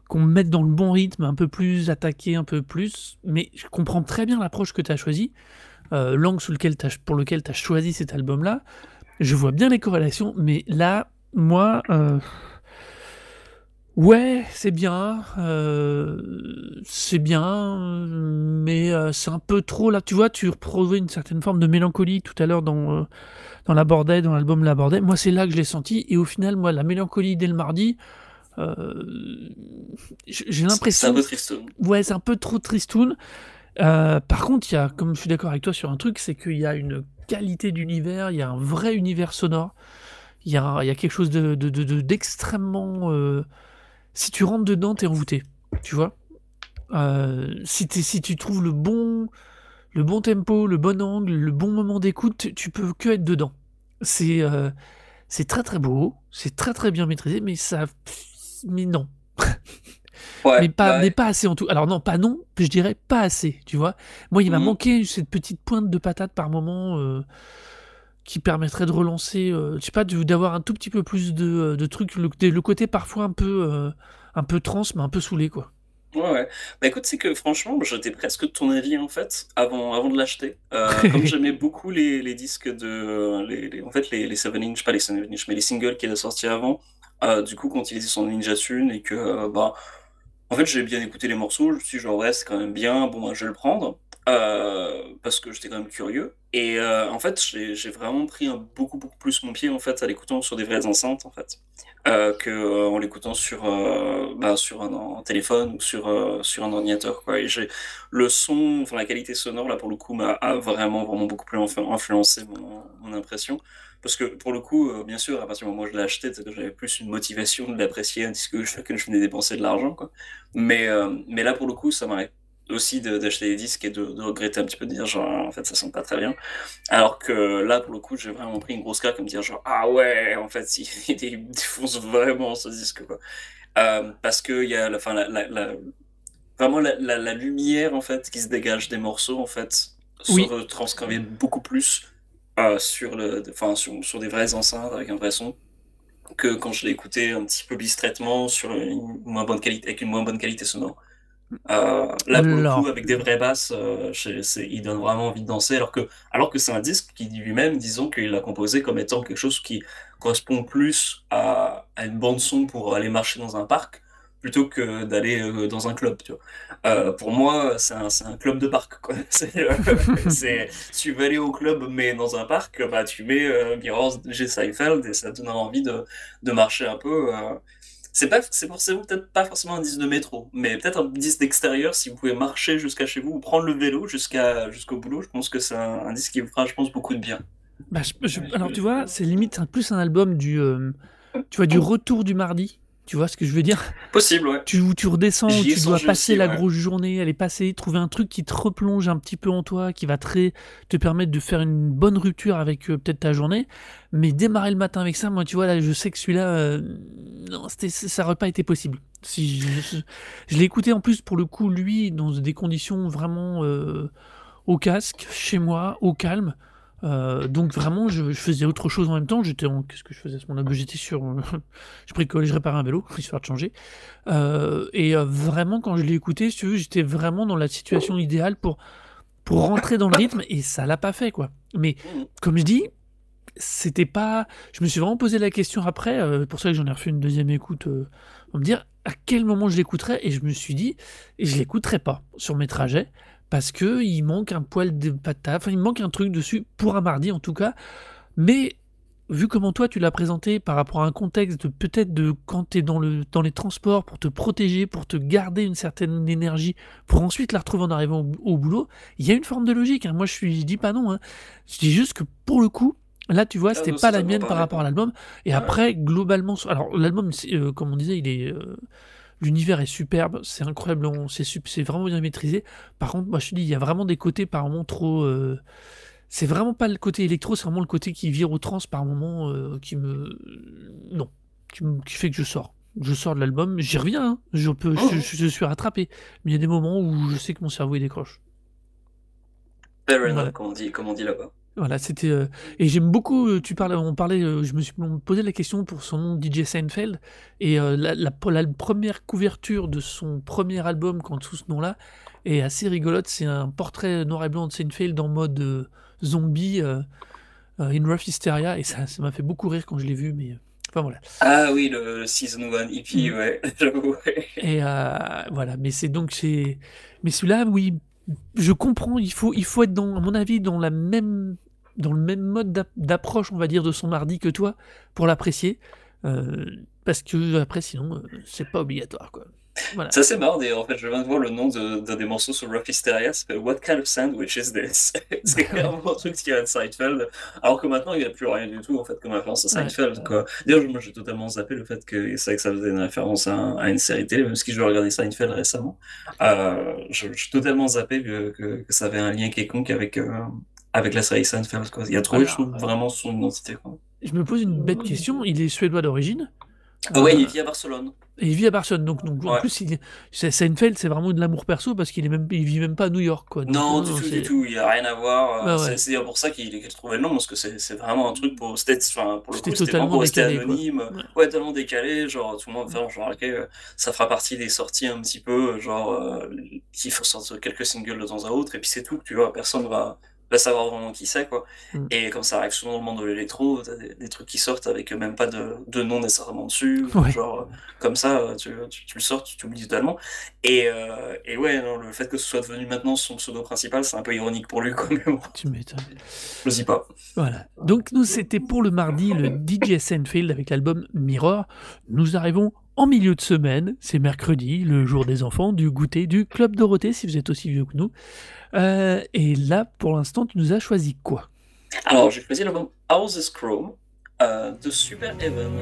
qu'on me mette dans le bon rythme, un peu plus attaqué, un peu plus. Mais je comprends très bien l'approche que tu as choisie, euh, l'angle sous lequel pour lequel tu as choisi cet album-là. Je vois bien les corrélations, mais là, moi, euh, ouais, c'est bien, euh, c'est bien, mais c'est un peu trop là. Tu vois, tu retrouvais une certaine forme de mélancolie tout à l'heure dans dans l'abordait, dans l'album l'abordait. Moi, c'est là que je l'ai senti, et au final, moi, la mélancolie dès le mardi, j'ai j'ai C'est un l'impression, peu tristoun. ouais, c'est un peu trop tristoun. Euh, par contre, il y a, comme je suis d'accord avec toi sur un truc, c'est qu'il y a une qualité d'univers, il y a un vrai univers sonore, il y a, il y a quelque chose de, de- de- de- d'extrêmement. euh, si tu rentres dedans, t'es envoûté, tu vois. Euh, si, si tu trouves le bon, le bon tempo, le bon angle, le bon moment d'écoute, tu- tu peux que être dedans. C'est euh, c'est très très beau, c'est très très bien maîtrisé, mais ça, mais non, Ouais, mais pas, mais pas assez en tout. Alors non, pas non, je dirais pas assez, tu vois. Moi, il m'a Mhm. manqué cette petite pointe de patate par moment euh, qui permettrait de relancer, euh, je sais pas, d'avoir un tout petit peu plus de, de trucs, le, le côté parfois un peu, euh, un peu trans, mais un peu saoulé, quoi. Ouais, ouais. Bah écoute, c'est que franchement, j'étais presque de ton avis en fait, avant, avant de l'acheter. Euh, comme j'aimais beaucoup les, les disques de. Les, les- en fait, les, les 7 inch, pas les 7 inch, mais les singles qu'il a sortis avant. Euh, du coup, quand il était sur Ninja Tune et que. euh, bah, en fait, j'ai bien écouté les morceaux, je me suis dit, genre, ouais, c'est quand même bien, bon, bah, je vais le prendre. euh, parce que j'étais quand même curieux. Et euh, en fait, j'ai vraiment pris beaucoup, beaucoup plus mon pied en fait, à l'écoutant sur des vraies enceintes en fait. Euh, que euh, l'écoutant sur bah, sur un, téléphone ou sur sur un ordinateur quoi. Et le son enfin la qualité sonore là pour le coup m'a vraiment vraiment beaucoup plus influ- influencé mon, impression. Parce que pour le coup bien sûr à partir du moment où je l'ai acheté que j'avais plus une motivation de l'apprécier un disque lequel je venais dépenser de l'argent mais mais là pour le coup ça m'a aussi d'acheter des disques et de, regretter un petit peu de dire genre en fait ça sent pas très bien. Alors que là pour le coup j'ai vraiment pris une grosse claque comme dire genre ah ouais en fait il, il défonce vraiment ce disque quoi. Euh, parce que il y a la, fin, la, la, vraiment la, lumière en fait qui se dégage des morceaux en fait oui. se retranscrivait beaucoup plus euh, sur le enfin sur, sur, des vraies enceintes avec un vrai son que quand je l'ai écouté un petit peu discrètement sur une moins bonne qualité avec une moins bonne qualité sonore euh, là, pour le coup, avec des vraies basses, euh, il donne vraiment envie de danser, alors que, alors que c'est un disque qui lui-même, disons qu'il l'a composé comme étant quelque chose qui correspond plus à, à une bande-son pour aller marcher dans un parc, plutôt que d'aller euh, dans un club. Tu vois. Euh, pour moi, c'est un, un, club de parc. Quoi. C'est, tu veux aller au club, mais dans un parc, bah, tu mets euh, Mirrors G. Seinfeld et ça te donne envie de, de marcher un peu. Euh, c'est pas, c'est forcément peut-être pas forcément un disque de métro, mais peut-être un disque d'extérieur si vous pouvez marcher jusqu'à chez vous ou prendre le vélo jusqu'à jusqu'au boulot. Je pense que c'est un, disque qui vous fera, je pense, beaucoup de bien. Bah, alors tu vois, c'est limite plus un album du, euh, tu vois, du retour du mardi. Tu vois ce que je veux dire? Possible, ouais. Tu, tu redescends, tu dois passer la grosse journée, aller passer, trouver un truc qui te replonge un petit peu en toi, qui va très, te permettre de faire une bonne rupture avec euh, peut-être ta journée. Mais démarrer le matin avec ça, moi, tu vois, là, je sais que celui-là, euh, non, ça n'aurait pas été possible. Si je, l'ai écouté en plus, pour le coup, lui, dans des conditions vraiment euh, au casque, chez moi, au calme. Euh, donc vraiment, je, faisais autre chose en même temps. J'étais en qu'est-ce que je faisais à ce moment-là? J'étais sur, je bricolais, je réparais un vélo, histoire de changer. Euh, et euh, vraiment, quand je l'ai écouté, si tu veux, j'étais vraiment dans la situation idéale pour pour rentrer dans le rythme. Et ça l'a pas fait, quoi. Mais comme je dis, c'était pas. Je me suis vraiment posé la question après. pour ça que j'en ai refait une deuxième écoute. pour me dire à quel moment je l'écouterais. Et je me suis dit, et je l'écouterais pas sur mes trajets parce que il manque un poil de patate, enfin il manque un truc dessus pour un mardi en tout cas. Mais vu comment toi tu l'as présenté par rapport à un contexte peut-être de quand tu es dans, le, dans les transports pour te protéger, pour te garder une certaine énergie, pour ensuite la retrouver en arrivant au, boulot, il y a une forme de logique. Hein. Moi je, suis, je dis pas non, hein. je dis juste que pour le coup, Là, tu vois, ah, c'était pas la mienne par rapport à l'album. Et après, globalement, alors l'album, euh, comme on disait, il est, euh, L'univers est superbe, c'est incroyable, c'est vraiment bien maîtrisé. Par contre, moi je te dis, il y a vraiment des côtés par moments trop. Euh, c'est vraiment pas le côté électro, c'est vraiment le côté qui vire au trans par moments euh, qui me. Non, qui, fait que je sors. Je sors de l'album, j'y reviens, hein. je, peux, je, suis rattrapé. Mais il y a des moments où je sais que mon cerveau il décroche. Fair enough, comme on dit, comme on dit là-bas. Voilà, c'était euh, et j'aime beaucoup. Euh, tu parlais, on parlait. Euh, je me suis posé la question pour son nom DJ Seinfeld et la, la, première couverture de son premier album, quand sous ce nom-là, est assez rigolote. C'est un portrait noir et blanc de Seinfeld en mode zombie, in rough hysteria, et ça, ça m'a fait beaucoup rire quand je l'ai vu. Mais enfin voilà. Ah oui, le season 1 EP, mm. ouais, j'avoue. Et voilà, mais c'est donc c'est, mais celui-là, oui, je comprends. Il faut, il faut être dans, à mon avis, dans la même dans le même mode d'approche, on va dire, de son mardi que toi pour l'apprécier. Euh, parce que après, sinon, euh, c'est pas obligatoire, quoi. Voilà. C'est assez marrant d'ailleurs. En fait, je viens de voir le nom d'un de, des morceaux sur Rough Hysteria. s'appelle What Kind of Sandwich is This? c'est vraiment un truc qui vient de Seinfeld. Alors que maintenant, il n'y a plus rien du tout en fait comme influence à Seinfeld. Ouais. D'ailleurs, moi, j'ai totalement zappé le fait que ça, que ça faisait une référence à, à, une série télé, même si je regardé Seinfeld récemment. Euh, je, je, suis totalement zappé que, que, que, ça avait un lien quelconque avec, euh, avec la série Seinfeld. Quoi. Il a trouvé, je trouve, vraiment son identité. Quoi. Je me pose une bête question. Il est suédois d'origine. Ah ouais, il vit à Barcelone. il vit à Barcelone, donc, donc en plus, il, Seinfeld, c'est vraiment de l'amour perso parce qu'il est même, il vit même pas à New York, quoi. non, du tout, du tout, il n'y a rien à voir. Bah ouais. C'est pour ça qu'il a trouvé le nom, parce que c'est vraiment un truc pour, enfin, pour le coup, c'était pour rester anonyme, ouais. ouais. tellement décalé, genre tout le monde, enfin, genre, ok, ça fera partie des sorties un petit peu, genre, euh, il faut sortir quelques singles de temps à autre, et puis c'est tout, tu vois, personne va va savoir vraiment qui c'est quoi. Mm. Et comme ça arrive souvent dans le monde de l'électro, t'as des, des, trucs qui sortent avec même pas de, de nom nécessairement dessus, genre euh, comme ça, tu, tu, tu le sors, tu t'oublies totalement. Et, euh, et ouais, non, le fait que ce soit devenu maintenant son pseudo principal, c'est un peu ironique pour lui quand même. Tu m'étonnes. Je sais pas. Voilà. Donc nous c'était pour le mardi le DJ Seinfeld avec l'album Mirror. Nous arrivons en milieu de semaine, c'est mercredi, le jour des enfants, du goûter du Club Dorothée, si vous êtes aussi vieux que nous. Euh, et là, pour l'instant, tu nous as choisi quoi? Alors, j'ai choisi l'album Houses Chrome euh, de Super Heaven.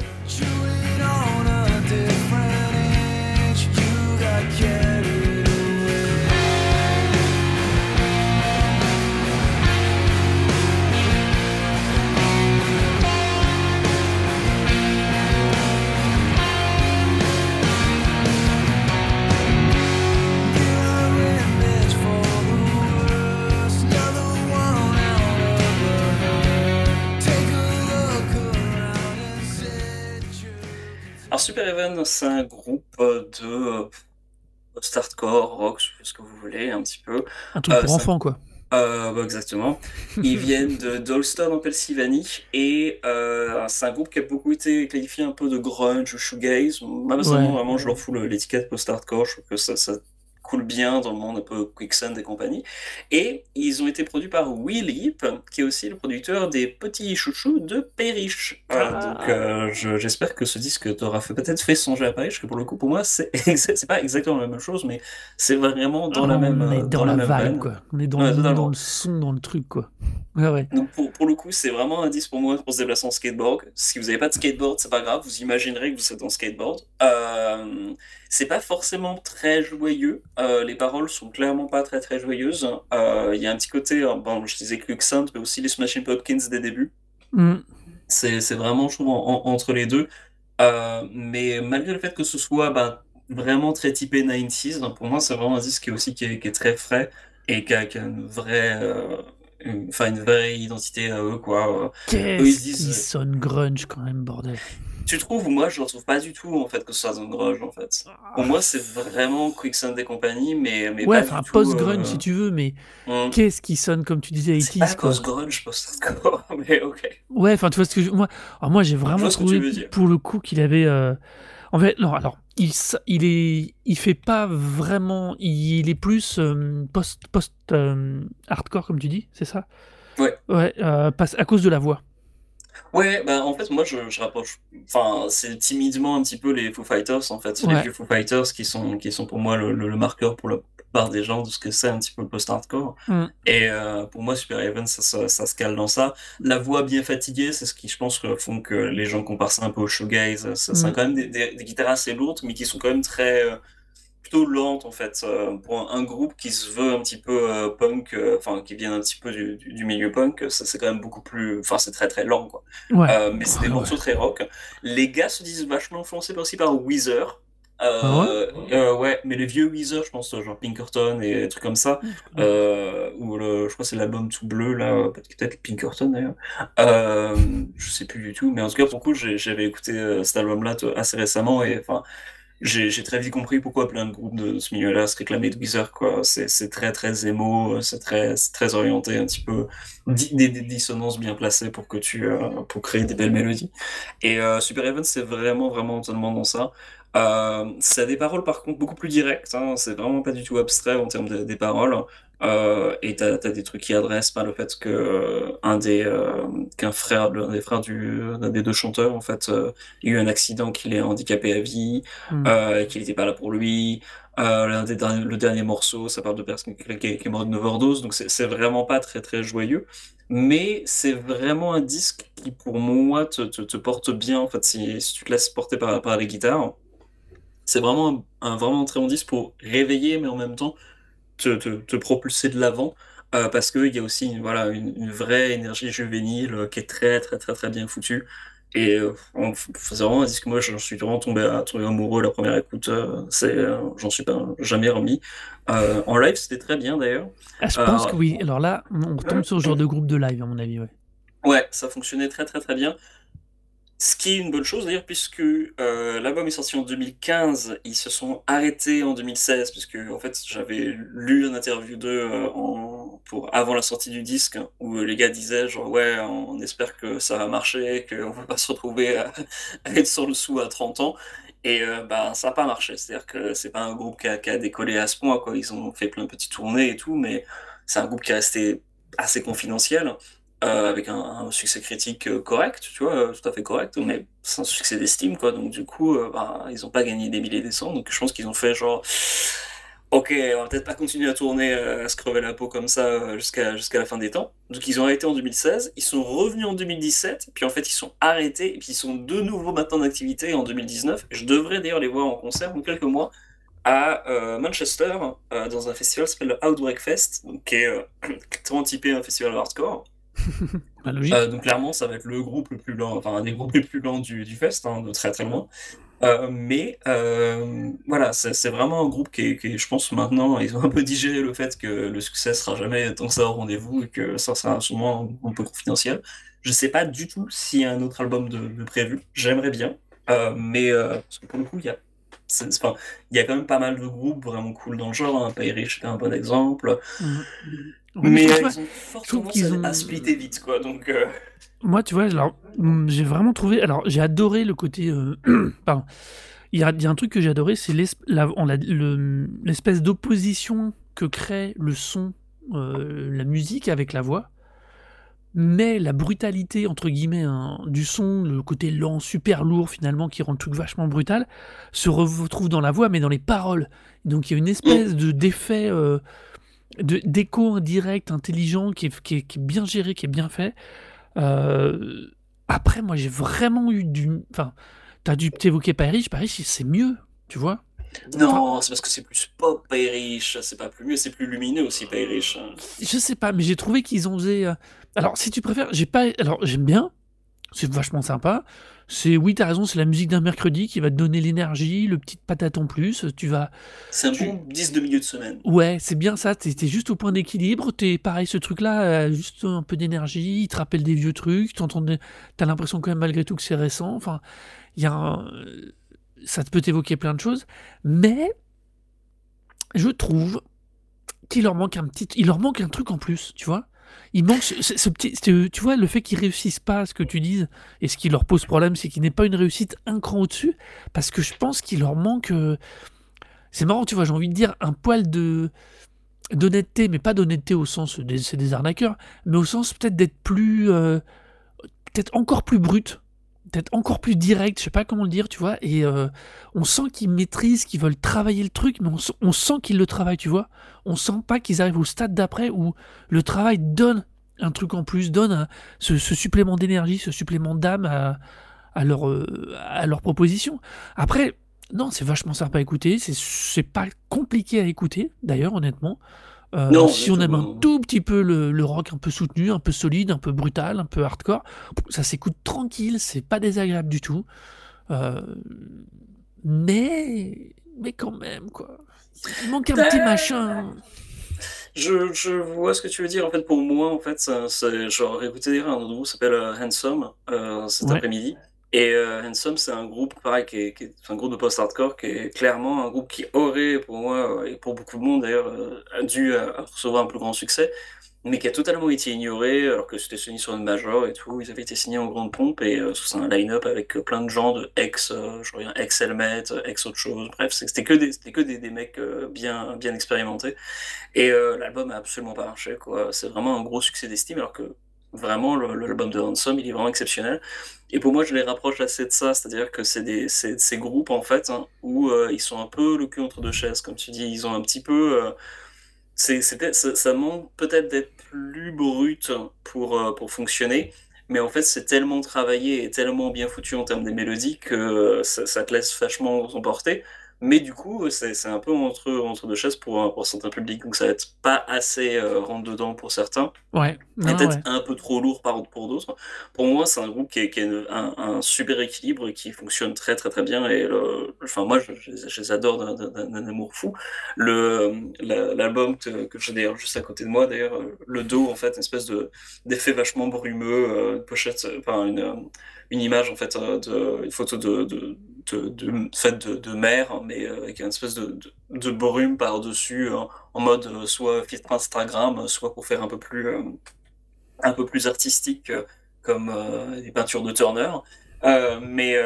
Alors Super Even, c'est un groupe de euh, post-hardcore, rock, ce que vous voulez, un petit peu. Un truc Euh, pour enfants, quoi. Euh, bah, exactement. Ils viennent de Dalston en Pennsylvanie et euh, c'est un groupe qui a beaucoup été qualifié un peu de grunge ou shoegaze. Moi, Ouais. vraiment, je leur fous l'étiquette post-hardcore. Je trouve que ça, ça coule bien dans le monde un peu Quicksand et compagnie. Et ils ont été produits par Will Heap, qui est aussi le producteur des Petits Chouchous de Perish. Euh, Ah. donc, euh, je- j'espère que ce disque t'aura fait peut-être fait songer à Perish, que pour le coup, pour moi, c'est c'est pas exactement la même chose, mais c'est vraiment dans la on même est euh, dans, la, même vibe, quoi. On est dans, Ouais, le, totalement. dans le son, dans le truc, quoi. Ouais, ouais. Donc pour, pour le coup, c'est vraiment un disque pour moi pour se déplacer en skateboard. Si vous n'avez pas de skateboard, c'est pas grave, vous imaginerez que vous êtes en skateboard. Euh, c'est pas forcément très joyeux. Euh, les paroles sont clairement pas très très joyeuses. Euh, Il y a un petit côté, euh, bon, je disais Quicksand, mais aussi les Smashing Pumpkins des débuts. Mm. C'est vraiment, je trouve, en- en- entre les deux. Euh, mais malgré le fait que ce soit bah, vraiment très typé 90s, hein, pour moi, c'est vraiment un disque qui est aussi qui est, qui est très frais et qui a, qui a une vraie, une, enfin, une vraie identité à eux, quoi. Eux, ils disent, qui euh, sonne grunge, quand même, bordel. Tu trouves ou moi, je ne retrouve pas du tout, en fait, que ce soit un grunge, en fait. Pour moi, c'est vraiment Quicksand et compagnie, mais, mais Ouais, enfin, post-grunge, euh, si tu veux, mais hum. qu'est-ce qui sonne, comme tu disais, C'est pas 80s, quoi. post-grunge, post-hardcore, mais ok. Ouais, enfin, tu vois ce que je... Moi, alors moi j'ai vraiment trouvé, pour le coup, qu'il avait... euh, En fait, non, alors, il, il est... Il fait pas vraiment... Il est plus euh, post... post euh, hardcore, comme tu dis, c'est ça? Ouais. Ouais, parce- à cause de la voix. Ouais, bah en fait, moi je, je rapproche. Enfin, c'est timidement un petit peu les Foo Fighters en fait. Ouais. Les vieux Foo Fighters qui sont, qui sont pour moi le, le- le marqueur pour la plupart des gens de ce que c'est un petit peu le post-hardcore. Mm. Et euh, pour moi, Super Heaven, ça, ça, ça se cale dans ça. La voix bien fatiguée, c'est ce qui, je pense, que font que les gens comparent ça un peu au shoegaze. Ça, c'est Mm. quand même des, des, des guitares assez lourdes, mais qui sont quand même très. euh, plutôt lentes en fait. Euh, pour un, un groupe qui se veut un petit peu euh, punk, euh, enfin, qui vient un petit peu du, milieu punk, ça c'est quand même beaucoup plus. Enfin, c'est très très lent quoi. Ouais. Euh, mais c'est des Ouais, morceaux très rock. Les gars se disent vachement influencés aussi par Weezer. Euh, Ah euh, ouais, mais les vieux Weezer, je pense, genre Pinkerton et des trucs comme ça. Euh, ou le, je crois que c'est l'album tout bleu, là, peut-être Pinkerton d'ailleurs. Euh, je sais plus du tout, mais en tout cas, pour le coup, j'avais écouté cet album-là assez récemment et enfin, j'ai très vite compris pourquoi plein de groupes de ce milieu-là se réclamaient de Weezer. C'est très, très émo, c'est très, très orienté, un petit peu, des, dissonances bien placées pour que tu, euh, pour créer des belles mélodies. Et euh, Super Heaven, c'est vraiment, vraiment totalement dans ça. Euh, ça des paroles par contre beaucoup plus directes, hein, c'est vraiment pas du tout abstrait en termes de- des paroles. Euh, et t'as, t'as des trucs qui adressent par le fait que euh, un des euh, qu'un frère, l'un des frères du d'un des deux chanteurs en fait, il y a eu un accident qui l'est handicapé à vie, Mm. euh, qu'il n'était pas là pour lui. L'un des derniers- le dernier morceau, ça parle de personne qui, qui, est morte d'une overdose, donc c'est, c'est vraiment pas très très joyeux. Mais c'est vraiment un disque qui, pour moi, te, te, te porte bien en fait si, si tu te laisses porter par, par les guitares. C'est vraiment un, un vraiment très bon disque pour réveiller, mais en même temps te, te, te propulser de l'avant. euh, parce qu'il y a aussi une, voilà, une, une vraie énergie juvénile euh, qui est très très très très bien foutue. Et euh, on- c'est vraiment un disque, moi j'en suis vraiment tombé, à- tombé amoureux la première écoute, euh, c'est, euh, j'en suis pas jamais remis. Euh, en live c'était très bien d'ailleurs. Ah, je pense que oui. Alors là, on retombe sur ce genre de groupe de live, à mon avis, ouais. Ouais, ça fonctionnait très très très bien. Ce qui est une bonne chose d'ailleurs, puisque euh, l'album est sorti en 2015, ils se sont arrêtés en 2016, puisque en fait j'avais lu une interview d'eux euh, avant la sortie du disque, où les gars disaient genre ouais, on espère que ça va marcher, qu'on va pas se retrouver à, à être sur le sou à 30 ans. Et euh, bah, ça n'a pas marché, c'est-à-dire que c'est pas un groupe qui a, qui a décollé à ce point, quoi. Ils ont fait plein de petites tournées et tout, mais c'est un groupe qui est resté assez confidentiel euh, avec un, succès critique euh, correct, tu vois, euh, tout à fait correct, mais c'est un succès d'estime, quoi. Donc, du coup, bah, ils n'ont pas gagné des milliers des cents. Donc, je pense qu'ils ont fait genre, ok, on va peut-être pas continuer à tourner, à se crever la peau comme ça jusqu'à jusqu'à la fin des temps. Donc, ils ont arrêté en 2016, ils sont revenus en 2017, puis en fait, ils sont arrêtés, et puis ils sont de nouveau maintenant en activité en 2019. Je devrais d'ailleurs les voir en concert dans quelques mois à Manchester, dans un festival qui s'appelle le Outbreak Fest, qui est euh, typé un festival hardcore. Bah, logique. Euh, donc clairement, ça va être le groupe le plus lent, enfin un des groupes les plus lents du, du fest, hein, de très très loin. Euh, mais euh, voilà, c'est vraiment un groupe qui est, qui est, je pense maintenant, ils ont un peu digéré le fait que le succès sera jamais tant que ça au rendez-vous et que ça sera sûrement un peu confidentiel. Je sais pas du tout s'il y a un autre album de, de prévu. J'aimerais bien. Euh, mais parce que pour le coup, il y a, c'est- enfin, il y a quand même pas mal de groupes vraiment cool dans le genre. Hein. Payrich était un bon exemple. Mhm. Ouais, Mais euh, vois, ils ont fort trouve qu'ils ont- à splitter vite, quoi. Donc, euh, Moi, tu vois, alors, hum, j'ai vraiment trouvé. Alors, j'ai adoré le côté. euh, pardon. Il y, a, il y a un truc que j'ai adoré, c'est l'espèce d'opposition que crée le son, euh, la musique avec la voix. Mais la brutalité, entre guillemets, hein, du son, le côté lent, super lourd finalement, qui rend le truc vachement brutal, se retrouve dans la voix, mais dans les paroles. Donc il y a une espèce de d'effet, euh, de- d'écho indirect, intelligent, qui est, qui est- qui est bien géré, qui est bien fait. Euh, après, moi, j'ai vraiment eu du. Enfin, t'as dû t'évoquer Paris. Paris, c'est mieux, tu vois? non, c'est parce que c'est plus pop Payrich. C'est pas plus mieux, c'est plus lumineux aussi hein. Je sais pas, mais j'ai trouvé qu'ils ont osé. euh, Alors, si tu préfères, j'ai pas. Alors, j'aime bien. C'est vachement sympa. C'est oui, t'as raison, c'est la musique d'un mercredi qui va te donner l'énergie, le petit patate en plus. Tu vas. C'est un Tu- bon 10 de milieu de semaine. Ouais, c'est bien ça. T'es t'es juste au point d'équilibre. T'es pareil, ce truc-là, euh, juste un peu d'énergie. Il te rappelle des vieux trucs. T'as l'impression quand même malgré tout que c'est récent. Enfin, il y a un- ça peut t'évoquer plein de choses, mais je trouve qu'il leur manque un petit, il leur manque un truc en plus, tu vois. Il manque ce, petit, tu vois, le fait qu'ils réussissent pas à ce que tu dises et ce qui leur pose problème, c'est qu'il n'est pas une réussite un cran au-dessus, parce que je pense qu'il leur manque. euh, c'est marrant, tu vois, j'ai envie de dire un poil de d'honnêteté, mais pas d'honnêteté au sens des, c'est des arnaqueurs, mais au sens peut-être d'être plus, euh, peut-être encore plus brut, peut-être encore plus direct, je sais pas comment le dire, tu vois, et euh, on sent qu'ils maîtrisent, qu'ils veulent travailler le truc, mais on, sent- qu'ils le travaillent, tu vois. On sent pas qu'ils arrivent au stade d'après où le travail donne un truc en plus, donne un- ce, supplément d'énergie, ce supplément d'âme à, à, leur, euh, à leur proposition. Après, non, c'est vachement sympa à écouter, c'est pas compliqué à écouter, d'ailleurs, honnêtement. Euh, Non, si on aime un tout petit peu le, le rock un peu soutenu, un peu solide, un peu brutal, un peu hardcore, ça s'écoute tranquille, c'est pas désagréable du tout. Euh, mais, mais quand même, quoi. Il manque un petit Ouais. machin. Je, je vois ce que tu veux dire. En fait, pour moi, en fait, c'est- écouté d'ailleurs un autre groupe qui s'appelle euh, Handsome euh, cet Ouais. après-midi. Et euh, Handsome, c'est un groupe, pareil, qui est, un groupe de post-hardcore qui est clairement un groupe qui aurait, pour moi, euh, et pour beaucoup de monde d'ailleurs, euh, dû euh, recevoir un plus grand succès, mais qui a totalement été ignoré, alors que c'était signé sur une major et tout. Ils avaient été signés en grande pompe, et euh, c'est un line-up avec euh, plein de gens de ex, euh, je reviens, ex-Helmet, euh, ex-autre chose. Bref, c'était que des, que des, des mecs euh, bien, bien expérimentés. Et euh, l'album a absolument pas marché, quoi. C'est vraiment un gros succès d'estime, alors que vraiment, l'album de Ransom, il est vraiment exceptionnel. Et pour moi, je les rapproche assez de ça, c'est-à-dire que c'est des, ces groupes, en fait, hein, où euh, ils sont un peu le cul entre deux chaises, comme tu dis. Ils ont un petit peu. euh, ça, manque peut-être d'être plus brut pour, euh, pour fonctionner. Mais en fait, c'est tellement travaillé et tellement bien foutu en termes des mélodies que euh, ça, ça te laisse vachement s'emporter. Mais du coup, c'est un peu entre, entre deux chaises pour, pour certains publics. Donc ça va être pas assez euh, rentre-dedans pour certains. Ouais, Et peut-être ouais. un peu trop lourd par, pour d'autres. Pour moi, c'est un groupe qui, est- qui a une- un, un super équilibre qui fonctionne très très très bien. Et le- enfin, moi, je, je- je les adore d'un- amour fou. La- L'album que, que j'ai d'ailleurs juste à côté de moi, d'ailleurs, le dos, en fait, une espèce de d'effet vachement brumeux, euh, une pochette, enfin une, une image en fait, euh, de, une photo de, de, de, de, faite de, mer, mais euh, avec une espèce de, brume par-dessus, euh, en mode euh, soit filtre Instagram, soit pour faire un peu plus un peu plus artistique comme les peintures de Turner. Mais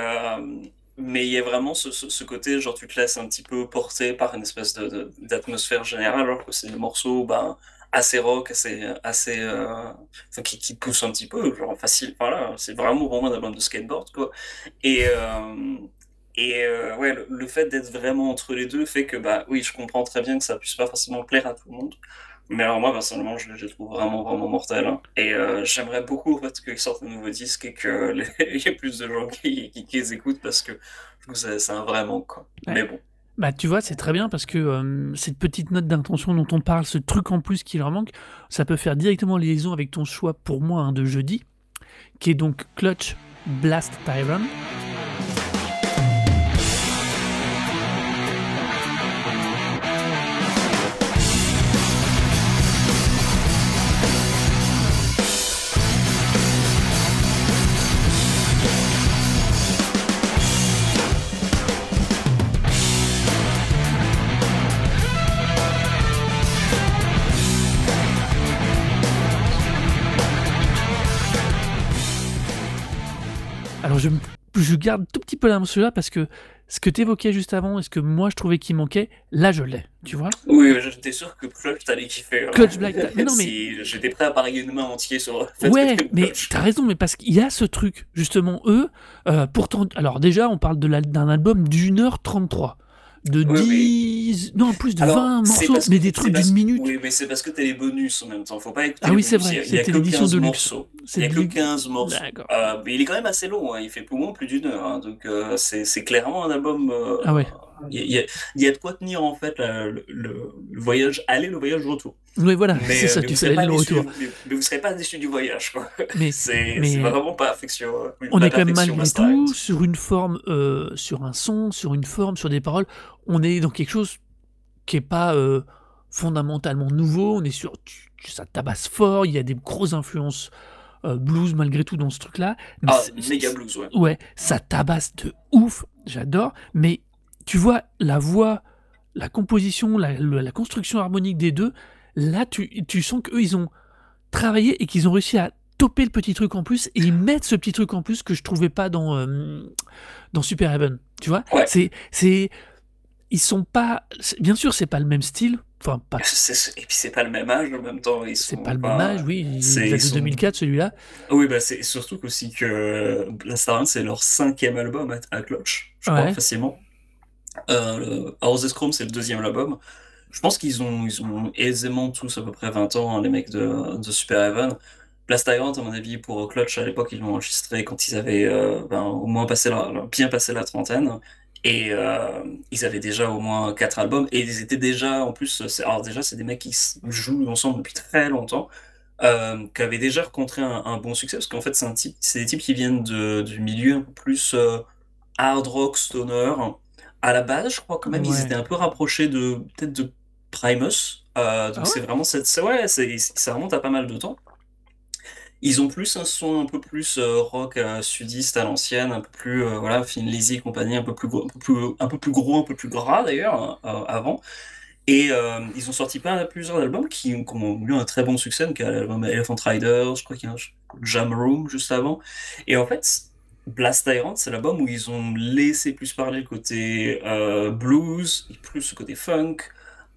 mais il y a vraiment ce, côté, genre tu te laisses un petit peu porter par une espèce d'atmosphère générale, alors que c'est des morceaux ben, assez rock, assez, assez qui, qui poussent un petit peu, genre facile. Voilà, c'est vraiment vraiment un album de skateboard quoi. Et et euh, ouais, le, le fait d'être vraiment entre les deux fait que bah oui, je comprends très bien que ça puisse pas forcément plaire à tout le monde. Mais alors moi personnellement, je, je les trouve vraiment vraiment mortel. hein. Et euh, j'aimerais beaucoup en fait qu'ils sortent un nouveau disque et que les- il y ait plus de gens qui, qui, qui les écoutent parce que je trouve que c'est un vrai manque quoi. Ouais. Mais bon. Bah, tu vois, c'est très bien parce que euh, cette petite note d'intention dont on parle, ce truc en plus qui leur manque, ça peut faire directement liaison avec ton choix pour moi hein, de jeudi, qui est donc Clutch Blast Tyrant. Je garde tout petit peu la là parce que ce que tu évoquais juste avant et ce que moi je trouvais qu'il manquait, là je l'ai, tu vois Oui, j'étais sûr que Clutch t'allait kiffer. Hein. Clutch Black, mais non mais j'étais prêt à parier une main entière sur. Fait ouais, mais t'as raison, mais parce qu'il y a ce truc justement eux. Euh, pourtant, alors déjà on parle d'un album d'une heure 33 de 10 non plus de 20 morceaux mais des trucs d'une minute. Oui mais c'est parce que t'as les bonus en même temps faut pas écouter ah oui c'est vrai c'était l'édition de luxe. il y a que 15 morceaux. Euh, mais il est quand même assez long hein. il fait plus moins plus d'une heure hein. donc euh, c'est clairement un album euh, ah ouais il y, a, il y, a, de quoi tenir en fait le, le, voyage aller, le voyage retour. Oui, voilà, c'est ça, tu sais, le retour. Mais, mais, vous serez pas déçu du voyage, quoi. Mais c'est vraiment pas affection. On est quand même malgré tout sur une forme, euh, sur un son, sur une forme, sur des paroles. On est dans quelque chose qui est pas euh, fondamentalement nouveau. On est sur, ça tabasse fort. Il y a des grosses influences. Euh, blues malgré tout dans ce truc là ah méga blues ouais ouais ça tabasse de ouf j'adore mais tu vois la voix, la composition, la, construction harmonique des deux, là tu, tu sens qu'eux ils ont travaillé et qu'ils ont réussi à toper le petit truc en plus et ils mettent ce petit truc en plus que je trouvais pas dans, euh, dans Super Heaven. Tu vois. C'est c'est ils sont pas bien sûr c'est pas le même style enfin pas et puis c'est pas le même âge en même temps c'est pas le même âge oui c'est de 2004 celui-là. Oui bah c'est surtout aussi que la Star c'est leur cinquième album à, à Clutch je crois facilement euh, House Chrome, c'est le deuxième album. Je pense qu'ils ont, ils ont aisément tous à peu près 20 ans, hein, les mecs de, de Super Heaven. Blast Tyrant, à mon avis, pour Clutch, à l'époque, ils l'ont enregistré quand ils avaient euh, ben, au moins passé la, bien passé la trentaine. Et euh, ils avaient déjà au moins quatre albums. Et ils étaient déjà, en plus, alors déjà, c'est des mecs qui jouent ensemble depuis très longtemps. Euh, qui avaient déjà rencontré un, bon succès parce qu'en fait c'est des types qui viennent du milieu un peu plus euh, hard rock stoner à la base, je crois quand même, ils étaient un peu rapprochés de peut-être de Primus. Euh, donc ah c'est vraiment cette, ouais, ça remonte à pas mal de temps. Ils ont plus un son un peu plus euh, rock euh, sudiste à l'ancienne, un peu plus voilà, Finn Lizzy et compagnie, un peu plus gros, un peu plus, un peu plus gros, un peu plus gras d'ailleurs avant. Et ils ont sorti pas plusieurs albums qui, ont eu un très bon succès, donc l'album Elephant Rider, je crois qu'il y a un Jam Room juste avant. Et en fait, Blast Tyrant, c'est l'album où ils ont laissé plus parler le côté euh, blues, plus le côté funk.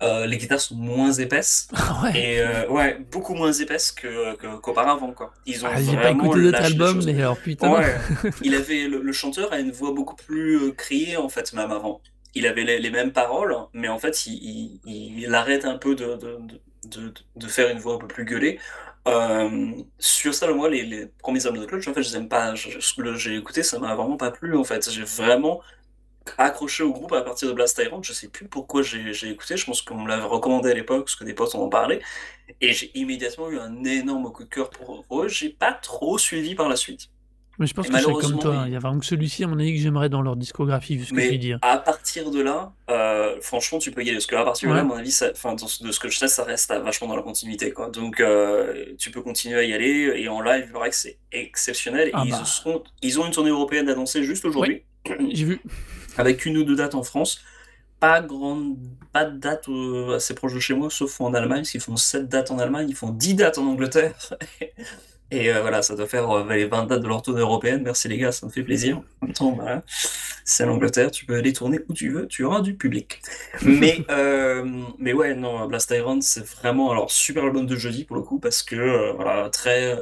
Euh, les guitares sont moins épaisses. Ah ouais. Et euh, ouais, beaucoup moins épaisses que, qu'auparavant, quoi. Ils ont ah, j'ai pas écouté d'autres albums, mais alors putain. Ouais. il avait, le, chanteur a une voix beaucoup plus criée, en fait, même avant. Il avait les, mêmes paroles, mais en fait, il, il, arrête un peu de, de, de, de, faire une voix un peu plus gueulée euh, sur ça, moi, les, les premiers albums de Clutch, en fait, je les aime pas. J'ai écouté, ça m'a vraiment pas plu, en fait. J'ai vraiment accroché au groupe à partir de Blast Tyrant. Je sais plus pourquoi j'ai écouté. Je pense qu'on me l'avait recommandé à l'époque, parce que des potes en ont parlé. Et j'ai immédiatement eu un énorme coup de cœur pour eux. J'ai pas trop suivi par la suite. Mais je pense que c'est comme toi. Il y a vraiment que celui-ci, à mon avis, que j'aimerais dans leur discographie, vu ce mais que tu dis. À partir de là, euh, franchement, tu peux y aller. Parce qu'à partir de là, à mon avis, ça, de ce que je sais, ça reste vachement dans la continuité. Quoi. Donc, euh, tu peux continuer à y aller. Et en live, il paraît que c'est exceptionnel. Ah ils, bah. ils ont une tournée européenne annoncée juste aujourd'hui. J'ai vu. Avec une ou deux dates en France. Pas, grande, pas de date euh, assez proche de chez moi, sauf en Allemagne. Parce qu'ils font 7 dates en Allemagne, ils font 10 dates en Angleterre. Et euh, voilà, ça doit faire euh, les 20 dates de leur tournée européenne. Merci les gars, ça me fait plaisir. En même temps, voilà, c'est l'Angleterre, tu peux aller tourner où tu veux, tu auras du public. Mais, euh, mais ouais, non, Blast Iron, c'est vraiment alors super album de jeudi pour le coup, parce que voilà, très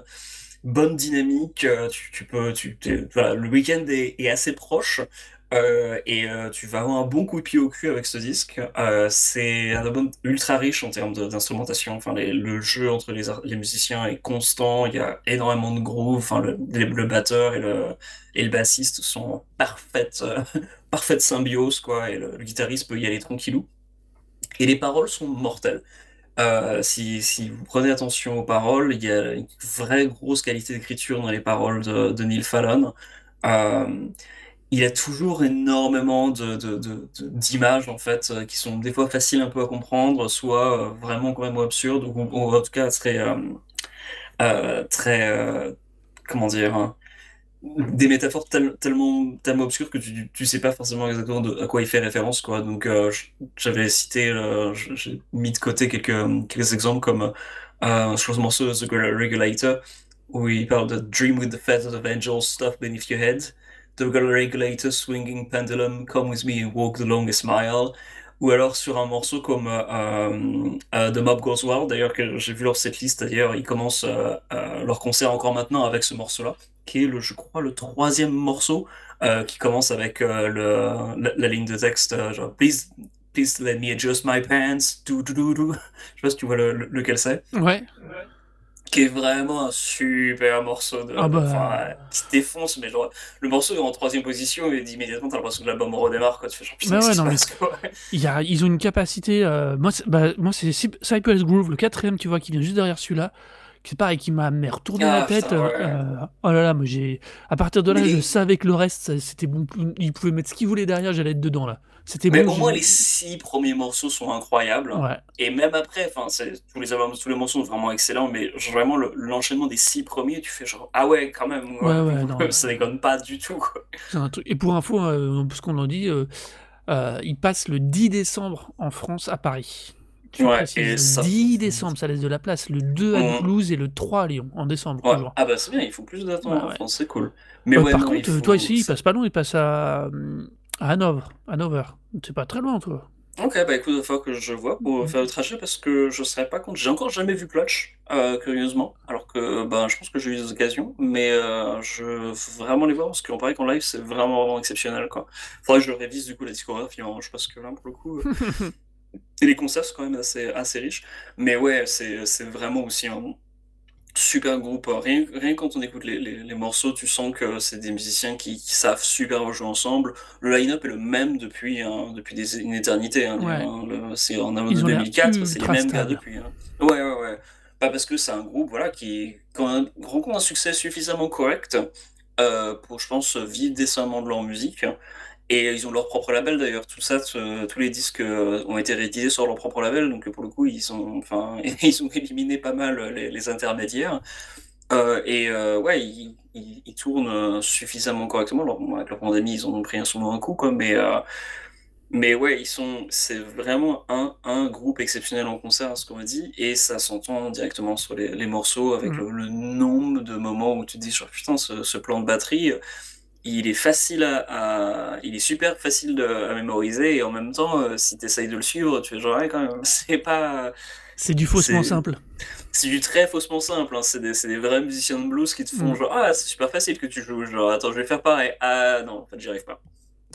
bonne dynamique. Tu, tu peux, tu, voilà, le week-end est, est, assez proche. Euh, et euh, tu vas avoir un bon coup de pied au cul avec ce disque. Euh, c'est un album ultra riche en termes d'instrumentation. Enfin, le jeu entre les, musiciens est constant. Il y a énormément de groove. Enfin, le, le batteur et le, et le bassiste sont parfaites, parfaite symbiose, quoi. Et le, guitariste peut y aller tranquillou. Et les paroles sont mortelles. si, si, vous prenez attention aux paroles, il y a une vraie grosse qualité d'écriture dans les paroles de, Neil Fallon. Il y a toujours énormément d'images en fait euh, qui sont des fois faciles un peu à comprendre, soit euh, vraiment quand même absurdes, ou, en tout cas très euh, très comment dire hein, des métaphores tellement tellement obscures que tu, tu sais pas forcément exactement à quoi il fait référence quoi. Donc j'avais cité, j'ai mis de côté quelques quelques exemples comme euh, je pense morceau The Regulator où il parle de Dream with the feathers of angels stuff beneath your head The regulator swinging pendulum, come with me and walk the longest mile. Ou alors sur un morceau comme euh, euh, The Mob Goes Wild, d'ailleurs que j'ai vu leur setlist, d'ailleurs ils commencent euh, leur concert encore maintenant avec ce morceau-là, qui est le, je crois le troisième morceau qui commence avec le, la, ligne de texte genre Please, please let me adjust my pants, do do do do. Je sais pas si tu vois le, lequel c'est. Ouais qui est vraiment un super morceau de, ah bah... enfin, qui défonce mais genre le morceau est en troisième position et immédiatement t'as l'impression que l'album redémarre quand tu fais genre putain bah ouais, non, mais il y a, ils ont une capacité euh, moi c'est bah, moi c'est Cypress Groove le quatrième tu vois qui vient juste derrière celui-là c'est pareil qui m'a retourné ah, la tête putain, ouais. euh, oh là là moi j'ai à partir de là mais... je savais que le reste c'était bon ils pouvaient mettre ce qu'ils voulaient derrière j'allais être dedans là c'était mais bon, au moins les six premiers morceaux sont incroyables. Ouais. Et même après, enfin, tous les albums, tous les morceaux sont vraiment excellents, mais vraiment l'enchaînement des six premiers, tu fais genre ah ouais quand même. Ouais, ouais, non, ça déconne pas du tout. Quoi. Un truc... Et pour info, euh, parce qu'on en dit, euh, euh, il passe le 10 décembre en France à Paris. Tu ouais, le ça... 10 décembre, ça laisse de la place. Le 2 à. Toulouse et le 3 à Lyon en décembre. Ouais. Ah bah c'est bien, il faut plus d'attente en. France, c'est cool. Mais par non, contre, faut- toi ici, il passe pas loin, il passe à, à Hanovre. Hanovre. C'est pas très loin, toi. Ok, bah écoute, il falloir que je vois pour faire le trajet parce que je serais pas contre. J'ai encore jamais vu Clutch, euh, curieusement, alors que bah, je pense que j'ai eu des occasions, mais euh, je veux vraiment les voir parce qu'on paraît qu'en live c'est vraiment, vraiment exceptionnel. Quoi. Faudrait que je révise du coup la discographie, hein, je pense que là pour le coup. euh, Et les concerts sont quand même assez, assez riches, mais ouais, c'est vraiment aussi un super groupe. Rien, rien que quand on écoute les, les, les morceaux, tu sens que c'est des musiciens qui, qui savent super jouer ensemble. Le line-up est le même depuis, hein, depuis des, une éternité. Hein, Ouais. c'est en avant Ils de ont l'air 2004, c'est les mêmes gars depuis. hein. Ouais, ouais, ouais. Pas parce que c'est un groupe voilà, qui quand rencontre un succès suffisamment correct euh, pour, je pense, vivre décemment de leur musique. Et ils ont leur propre label d'ailleurs, tout ça, ce- tous les disques euh, ont été réédités sur leur propre label, donc pour le coup ils ont, enfin, ils ont éliminé pas mal les, les intermédiaires. Euh, et euh, ouais, ils, ils, ils tournent euh, suffisamment correctement. Alors, bon, avec la pandémie, ils en ont pris un souvent un coup, quoi, mais, mais ouais, ils sont, c'est vraiment un, un groupe exceptionnel en concert, ce qu'on m'a dit, et ça s'entend directement sur les, les morceaux avec Mhm. le, le nombre de moments où tu te dis, genre, putain, ce, ce plan de batterie, il est facile à, à- il est super facile de- à mémoriser, et en même temps, euh, si tu essayes de le suivre, tu fais genre, ouais, quand même, c'est pas, C'est du faussement simple. c'est du très faussement simple, hein. C'est des, c'est des vrais musiciens de blues qui te font Mm. genre, ah, c'est super facile que tu joues, genre, attends, je vais faire pareil, ah, non, en fait, j'y arrive pas.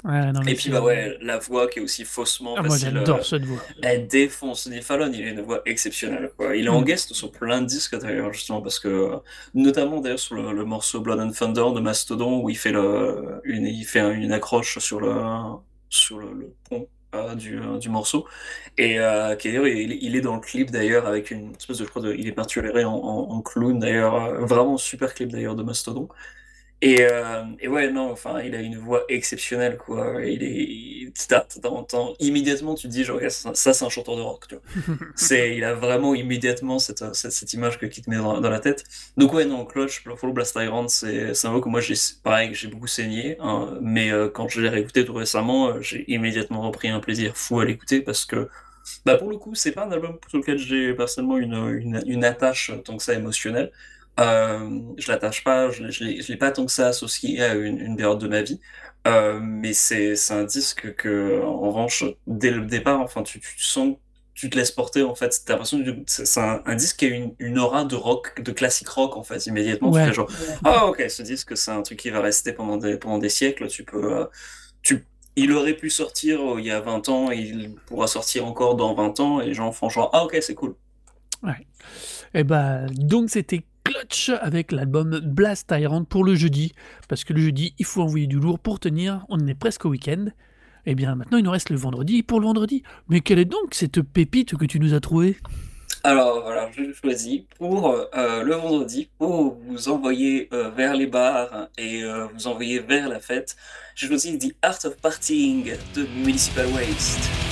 Ouais, non, mais Et puis, bah ouais, la voix qui est aussi faussement Ah, moi, j'adore euh, cette voix. elle défonce. Neil Fallon, il a une voix exceptionnelle. Quoi. Il est en Mm. guest sur plein de disques d'ailleurs, justement, parce que, euh, notamment d'ailleurs sur le, le morceau Blood and Thunder de Mastodon, où il fait, le, une, il fait une accroche sur le, sur le, le pont euh, du, euh, du morceau. Et euh, qui, d'ailleurs, il, il est dans le clip d'ailleurs, avec une espèce de, je crois, de, il est peinturé en, en, en clown d'ailleurs, vraiment super clip d'ailleurs de Mastodon. Et, euh, et ouais, non, enfin, il a une voix exceptionnelle, quoi. Il est, t'entends immédiatement, tu te dis, genre, ça, c'est un chanteur de rock, tu vois. C'est, il a vraiment immédiatement cette, cette, cette image que, qui te met dans, dans la tête. Donc ouais, non, Clutch, Follow Blast Tyrant, c'est, c'est un mot que moi, j'ai, pareil, j'ai beaucoup saigné, hein, mais euh, quand je l'ai réécouté tout récemment, euh, j'ai immédiatement repris un plaisir fou à l'écouter parce que, bah, pour le coup, c'est pas un album sur lequel j'ai personnellement une, une, une attache tant que ça émotionnelle. Euh, je l'attache pas, je, je l'ai pas tant que ça associé à une, une période de ma vie, euh, mais c'est un disque que, en revanche, dès le départ, enfin, tu, tu sens, tu te laisses porter en fait. T'as l'impression que c'est un, un disque qui a une, une aura de rock, de classique rock en fait. Immédiatement, Ouais. tu fais genre, ah ok, ce disque c'est un truc qui va rester pendant des pendant des siècles. Tu peux, euh, tu, il aurait pu sortir euh, il y a 20 ans, il pourra sortir encore dans 20 ans, et les gens font genre, ah ok, c'est cool. Et bah, donc c'était Avec l'album Blast Tyrant pour le jeudi. Parce que le jeudi, il faut envoyer du lourd pour tenir. On est presque au week-end. Et bien maintenant, il nous reste le vendredi pour le vendredi. Mais quelle est donc cette pépite que tu nous as trouvée? Alors voilà, je choisis pour euh, le vendredi, pour vous envoyer euh, vers les bars et euh, vous envoyer vers la fête. J'ai choisi The Art of Partying de Municipal Waste.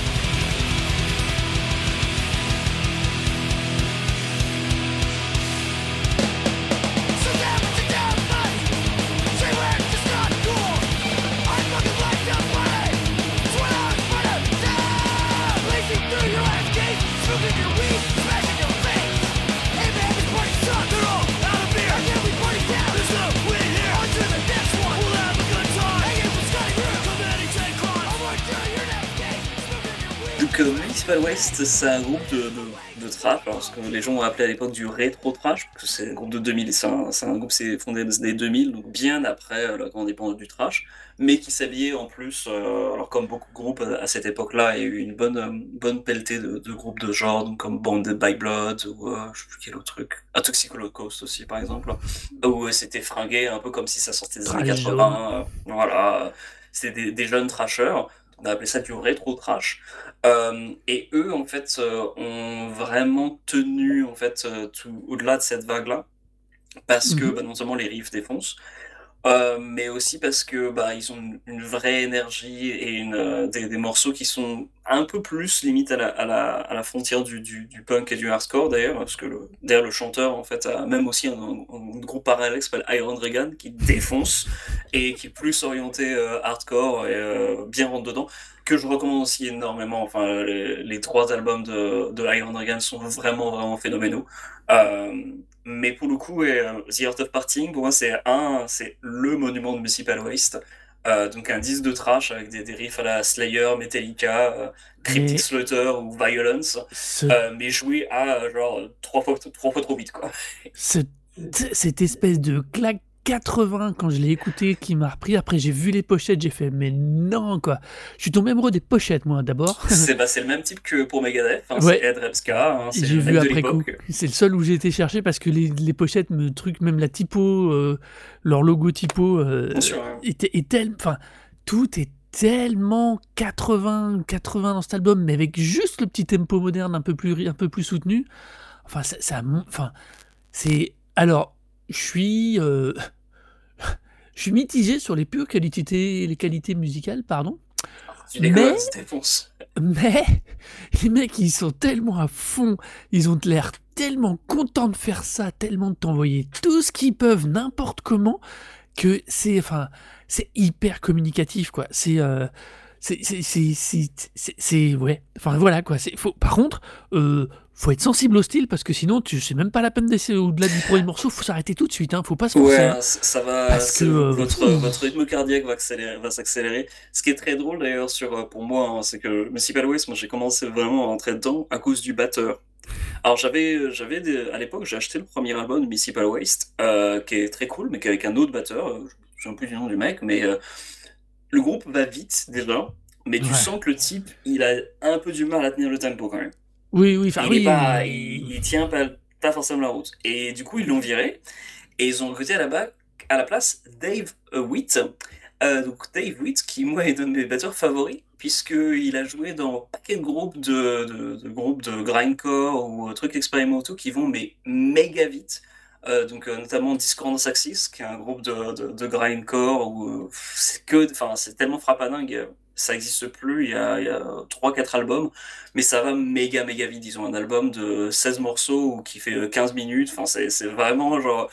C'est un groupe de, de, de trash, alors, ce que les gens ont appelé à l'époque du rétro trash, parce que c'est un groupe de 2000, c'est un, c'est un groupe c'est fondé dans les années 2000, donc bien après euh, la grande indépendance du trash, mais qui s'habillait en plus, euh, alors comme beaucoup de groupes à, à cette époque-là, il y a eu une bonne, euh, bonne pelletée de, de groupes de genre, donc comme Bonded by Blood, ou euh, je sais plus quel autre truc, un Toxic Holocaust aussi par exemple, où euh, c'était fringué un peu comme si ça sortait des années Trash 80, euh, voilà, c'était des, des jeunes trashers, on a appelé ça du rétro trash. Euh, et eux, en fait, euh, ont vraiment tenu, en fait, euh, tout au-delà de cette vague-là, parce que Mhm. bah, non seulement les riffs défoncent, euh, mais aussi parce que bah, ils ont une, vraie énergie et une, euh, des, morceaux qui sont un peu plus limite à la, frontière du, punk et du hardcore d'ailleurs, parce que le, le chanteur en fait a même aussi un, groupe parallèle qui s'appelle Iron Reagan qui défonce et qui est plus orienté euh, hardcore et bien rentre dedans que je recommande aussi énormément. Enfin, les, trois albums de, de Iron Reagan sont vraiment, vraiment phénoménaux. Mais pour le coup, euh, The Art of Partying, pour moi, c'est un, c'est le monument de Municipal Waste. Euh, donc un disque de trash avec des, des riffs à la Slayer, Metallica, euh, Cryptic Slaughter ou Violence, ce, euh, mais joué à genre trois fois, trois fois trop vite quoi. ce- cette espèce de claque 80 quand je l'ai écouté qui m'a repris. Après, j'ai vu les pochettes, j'ai fait, mais non, quoi. Je suis tombé amoureux des pochettes, moi, d'abord. C'est bah, le même type que pour Megadeth, hein, Ouais. c'est Ed Repska, hein, J'ai vu après coup. C'est le seul où j'ai été chercher parce que les, les pochettes, me truc, même la typo, euh, leur logo typo, euh, Bien sûr, hein. était, est tel, enfin, tout est tellement 80, 80 dans cet album, mais avec juste le petit tempo moderne un peu plus, un peu plus soutenu. Enfin, ça, ça enfin, c'est, alors, je suis, euh, je suis mitigé sur les pures qualités, les qualités musicales, pardon. Tu Mais-. Mais les mecs, ils sont tellement à fond, ils ont l'air tellement contents de faire ça, tellement de t'envoyer tout ce qu'ils peuvent, n'importe comment, que c'est, enfin, c'est hyper communicatif, quoi. C'est, euh, c'est, c'est, c'est, c'est, c'est- c'est- ouais. Enfin voilà, quoi. C'est, faut, par contre, euh, faut être sensible au style parce que sinon, tu c'est même pas la peine d'essayer au-delà du premier morceau. Faut s'arrêter tout de suite, hein. Faut pas se forcer. Ouais, hein. ça va, Parce que, euh, votre, votre rythme cardiaque va accélérer, va s'accélérer. Ce qui est très drôle d'ailleurs sur, euh, pour moi, hein, c'est que Municipal Waste, moi j'ai commencé vraiment à rentrer dedans à cause du batteur. Alors j'avais, euh, j'avais à l'époque, j'ai acheté le premier album de Municipal Waste, euh, qui est très cool, mais qui est avec un autre batteur, je me souviens plus du nom du mec, mais euh, le groupe va vite déjà, mais tu Ouais. sens que le type, il a un peu du mal à tenir le tempo quand même. Oui, oui, enfin il, oui. pas, il, il tient pas, pas forcément la route. Et du coup, ils l'ont viré. Et ils ont recruté à la, à la place Dave euh, Witt. Euh, donc Dave Witt, qui moi est un de mes batteurs favoris, puisqu'il a joué dans un paquet de groupes de, de, de groupes de grindcore ou euh, trucs expérimentaux qui vont mais méga vite. Euh, donc euh, notamment Discordance Axis, qui est un groupe de, de, grindcore où euh, c'est tellement frappadingue, ça existe plus. Il y a, il y a 3-4 albums, mais ça va méga méga vite. Ils un album de 16 morceaux qui fait euh, 15 minutes. Enfin c'est vraiment genre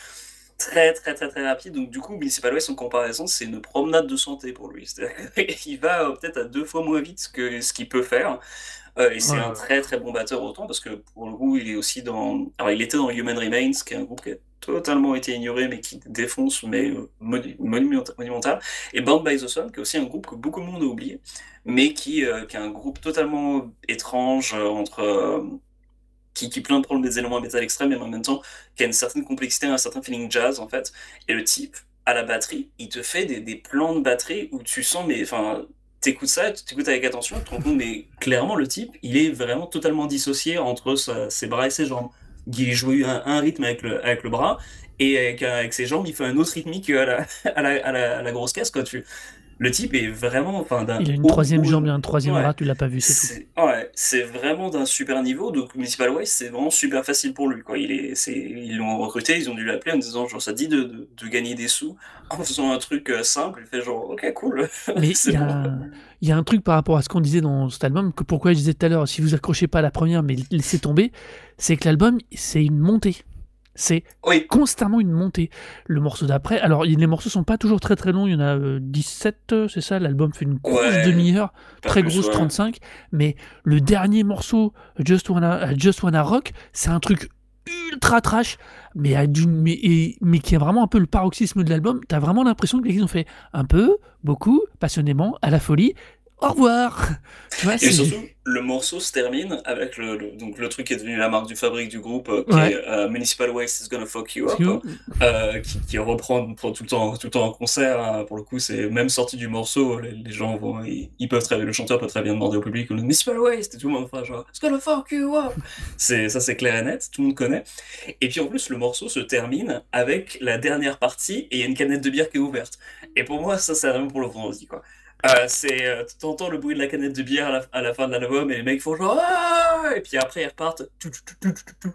très très très très rapide. Donc du coup, Municipal Waste en comparaison, c'est une promenade de santé pour lui. Qu'il va euh, peut-être à deux fois moins vite que ce qu'il peut faire. Euh, et c'est Ouais. un très très bon batteur autant parce que pour le coup, il est aussi dans. Alors, il était dans Human Remains, qui est un groupe qui a totalement été ignoré, mais qui défonce, mais euh, monu- monumenta- monumental. Et Bound by the Sun, qui est aussi un groupe que beaucoup de monde a oublié, mais qui, euh, qui est un groupe totalement étrange entre. qui, qui plein de problèmes des éléments à métal extrême, mais en même temps qui a une certaine complexité, un certain feeling jazz en fait. Et le type, à la batterie, il te fait des, des plans de batterie où tu sens, mais enfin, t'écoutes ça, t'écoutes avec attention, tu te rends compte, mais clairement, le type, il est vraiment totalement dissocié entre ses bras et ses jambes. Il joue un, rythme avec le, bras, et avec, avec ses jambes, il fait un autre rythmique à la, à la grosse caisse, quoi. Tu... Le type est vraiment. Enfin, d'un Il a une troisième jambe et un troisième Ouais. bras, tu l'as pas vu, c'est tout. c'est ouais, c'est vraiment d'un super niveau. Donc Municipal Waste, c'est vraiment super facile pour lui. Quoi. Il est, c'est, ils l'ont recruté, ils ont dû l'appeler en disant genre ça dit de, de, de gagner des sous en faisant un truc euh, simple. Il fait genre ok cool. Mais C'est il y, a bon. un- il y a un truc par rapport à ce qu'on disait dans cet album, que pourquoi je disais tout à l'heure, si vous accrochez pas à la première, mais laissez tomber, c'est que l'album, c'est une montée. C'est Oui, constamment une montée. Le morceau d'après, alors les morceaux sont pas toujours très très longs, il y en a euh, 17, euh, c'est ça, l'album fait une grosse Ouais, demi-heure, très grosse ouais. 35, mais le dernier morceau, Just Wanna, Just Wanna Rock, c'est un truc ultra trash, mais, à d'une- mais, et- mais qui est vraiment un peu le paroxysme de l'album. T'as vraiment l'impression que les ont fait un peu, beaucoup, passionnément, à la folie. Au revoir. Et surtout, le morceau se termine avec le, le- donc le truc qui est devenu la marque du fabrique du groupe, euh, qui Ouais. est euh, Municipal Waste is gonna fuck you up, You- euh, qui, qui reprend pour tout le temps, tout le temps en concert. hein. Pour le coup, c'est même sorti du morceau, les, les gens vont, ils, ils peuvent très, le chanteur peut très bien demander au public Municipal Waste et tout le monde fera genre It's gonna fuck you up. C'est ça, c'est clair et net, tout le monde connaît. Et puis en plus, le morceau se termine avec la dernière partie et il y a une canette de bière qui est ouverte. Et pour moi, ça, c'est vraiment pour le vendredi, quoi. Euh, c'est, euh, t'entends le bruit de la canette de bière à la, à la fin de l'album et les mecs font genre Ah et puis après ils repartent. Tout, tout, tout.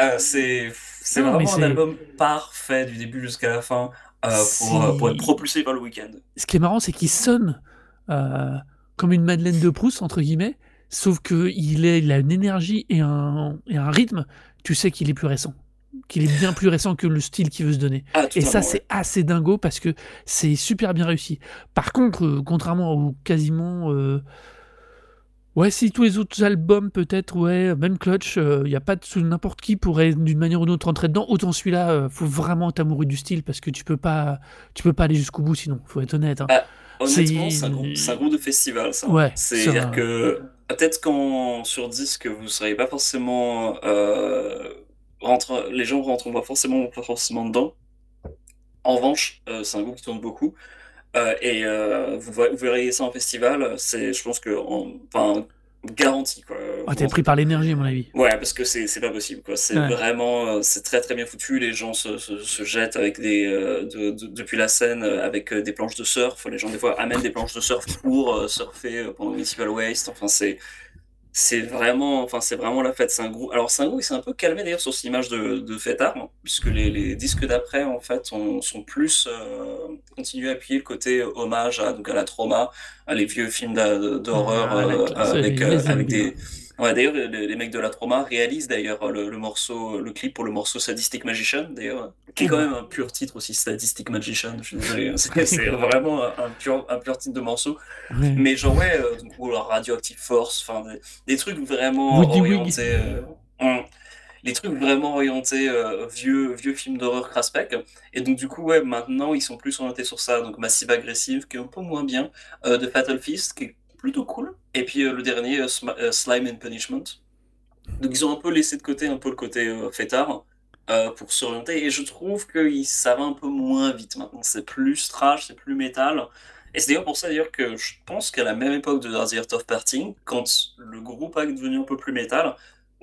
Euh, c'est, c'est vraiment un album parfait du début jusqu'à la fin euh, pour, pour être propulsé par le week-end. Ce qui est marrant, c'est qu'il sonne comme une Madeleine de Proust, entre guillemets, sauf qu'il il a une énergie et un, et un rythme, tu sais qu'il est plus récent. Qu'il est bien plus récent que le style qu'il veut se donner. Ah, Et ça, c'est assez dingo parce que c'est super bien réussi. Par contre, euh, contrairement au quasiment. euh, Ouais, si tous les autres albums, peut-être, ouais, même Clutch, il n'y a pas de n'importe qui pourrait d'une manière ou d'une autre rentrer dedans. Autant celui-là, euh, faut vraiment être amoureux du style parce que tu peux pas, tu peux pas aller jusqu'au bout sinon. Faut être honnête. hein. Ah, Honnêtement, C'est- un, groupe- de festival, ça. Ouais, C'est-à-dire que peut-être qu'en sur disque, vous ne seriez pas forcément. euh, rentre- les gens rentrent pas forcément, pas forcément dedans. En revanche, euh, c'est un groupe qui tourne beaucoup. Euh, et euh, vous, vous verriez ça en festival, c'est, je pense que. en- Enfin, garanti, quoi. Ah, t'es pris par l'énergie, à mon avis. Ouais, parce que c'est c'est pas possible, quoi. C'est Ouais. vraiment, c'est très très bien foutu. Les gens se, se, se jettent avec des, de- de- depuis la scène avec des planches de surf. Les gens des fois amènent des planches de surf pour surfer pendant Municipal Waste. Enfin, c'est c'est vraiment, enfin c'est vraiment la fête. Un groupe. Alors un groupe qui s'est un peu calmé d'ailleurs sur cette image de, de fêtard, hein, puisque les, les disques d'après en fait ont- sont plus euh, continués à appuyer le côté hommage à donc à la trauma, à les vieux films d'horreur Ah, euh, avec euh, avec des Ouais, d'ailleurs, les, les mecs de la trauma réalisent d'ailleurs le, le morceau, le clip pour le morceau Sadistic Magician, d'ailleurs, qui est quand même un pur titre aussi, Sadistic Magician, hein, c'est vraiment un, pur, un pur titre de morceau. Ouais. Mais genre, ouais, euh, ou alors Radioactive Force, enfin, des, des trucs vraiment Woody orientés. euh, les trucs vraiment orientés euh, vieux, vieux films d'horreur craspec. Et donc, du coup, ouais, maintenant, ils sont plus orientés sur ça. Donc, Massive Aggressive, qui est un peu moins bien, euh, de Fatal Fist, qui est plutôt cool. Et puis, euh, le dernier, euh, euh, Slime and Punishment. Donc, ils ont un peu laissé de côté un peu le côté euh, fêtard. euh, pour s'orienter et je trouve que ça va un peu moins vite maintenant c'est plus trash c'est plus métal et c'est d'ailleurs pour ça d'ailleurs que je pense qu'à la même époque de The Art of Parting, quand le groupe est devenu un peu plus métal,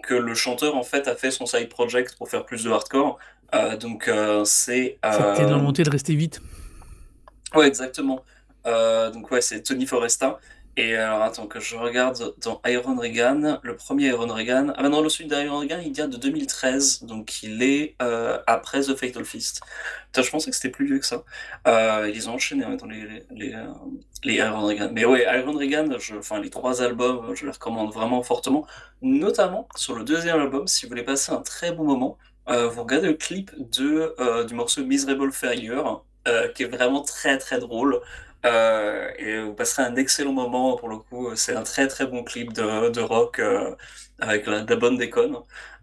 que le chanteur en fait a fait son side project pour faire plus de hardcore. Euh, donc euh, c'est. C'était de euh, la montée de rester vite. Ouais, exactement. Euh, donc ouais, c'est Tony Foresta. Et alors attends que je regarde dans Iron Regan, le premier Iron Regan. Ah bah non, le celui d'Iron Regan, il date de 2013, donc il est euh, après The Fatal Fist. Je pensais que c'était plus vieux que ça. Euh, ils ont enchaîné hein, dans les, euh, Iron Regan. Mais ouais, Iron Regan, je, enfin les trois albums, je les recommande vraiment fortement. Notamment sur le deuxième album, si vous voulez passer un très bon moment, vous regardez le clip de, du morceau Miserable Failure, qui est vraiment très très drôle. Euh, et vous passerez un excellent moment pour le coup. C'est un très très bon clip de, de rock euh, avec la, de la bonne déconne.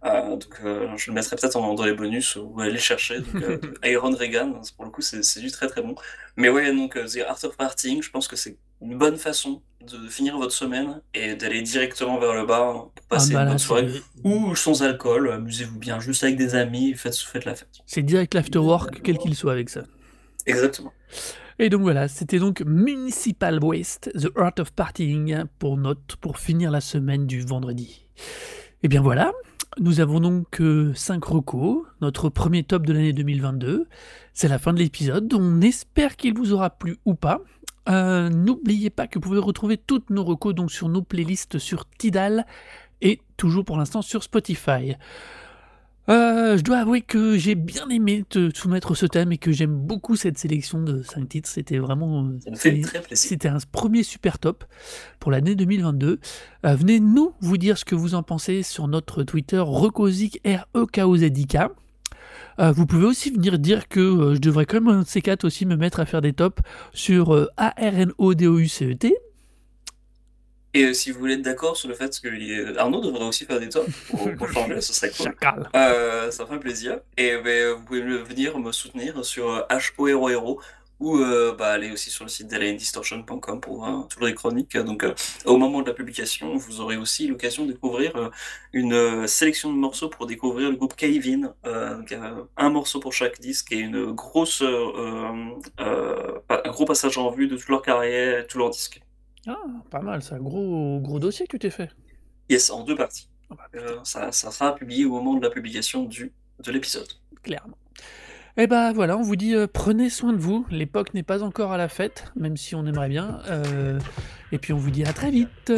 Euh, donc je le mettrai peut-être en- dans les bonus ou aller le chercher. Donc, Iron Regan, pour le coup c'est du très très bon. Mais ouais, donc The Art of Parting, je pense que c'est une bonne façon de finir votre semaine et d'aller directement vers le bar pour passer Ah bah une bonne soirée. Ou sans alcool, amusez-vous bien, juste avec des amis, faites, faites la fête. C'est direct l'afterwork, quel qu'il soit avec ça. Exactement. Et donc voilà, c'était donc Municipal Waste, The Art of Partying pour pour finir la semaine du vendredi. Et bien voilà, nous avons donc 5 recos, notre premier top de l'année 2022. C'est la fin de l'épisode, on espère qu'il vous aura plu ou pas. Euh, N'oubliez pas que vous pouvez retrouver toutes nos recos donc sur nos playlists sur Tidal et toujours pour l'instant sur Spotify. Euh, je dois avouer que j'ai bien aimé te soumettre ce thème et que j'aime beaucoup cette sélection de 5 titres. C'était vraiment. euh. C'était un premier super top pour l'année 2022. Euh, venez nous vous dire ce que vous en pensez sur notre Twitter Recosic R E K O Z K. Euh, vous pouvez aussi venir dire que euh, je devrais quand même un de ces quatre aussi me mettre à faire des tops sur euh, A Et euh, si vous voulez être d'accord sur le fait que euh, Arnaud devrait aussi faire des tops pour, pour changer, ce serait cool. Euh, ça ferait plaisir. Et ben, vous pouvez venir me soutenir sur euh, HOROHERO ou euh, bah, allez aussi sur le site d'alaindistortion.com pour voir toutes les chroniques. Donc euh, au moment de la publication, vous aurez aussi l'occasion de découvrir euh, une euh, sélection de morceaux pour découvrir le groupe Cave-In. Euh, donc, euh, un morceau pour chaque disque et une grosse, euh, euh, un gros passage en vue de toute leur carrière, tout leur disque. Ah, pas mal, ça. Gros, gros dossier que tu t'es fait. Yes, en deux parties. Ah bah, Euh, ça, ça sera publié au moment de la publication du, de l'épisode. clairement. Et bah voilà, on vous dit euh, prenez soin de vous. L'époque n'est pas encore à la fête, même si on aimerait bien. Euh, et puis on vous dit à très vite.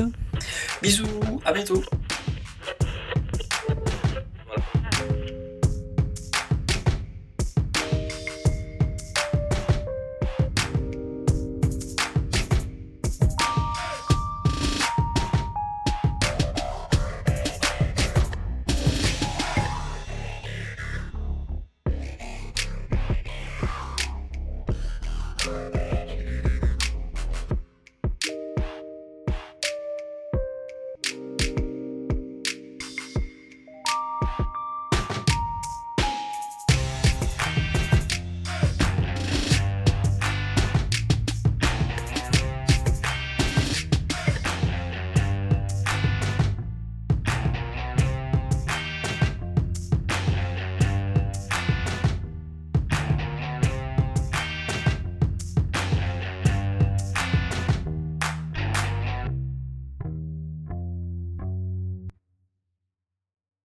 Bisous, à bientôt.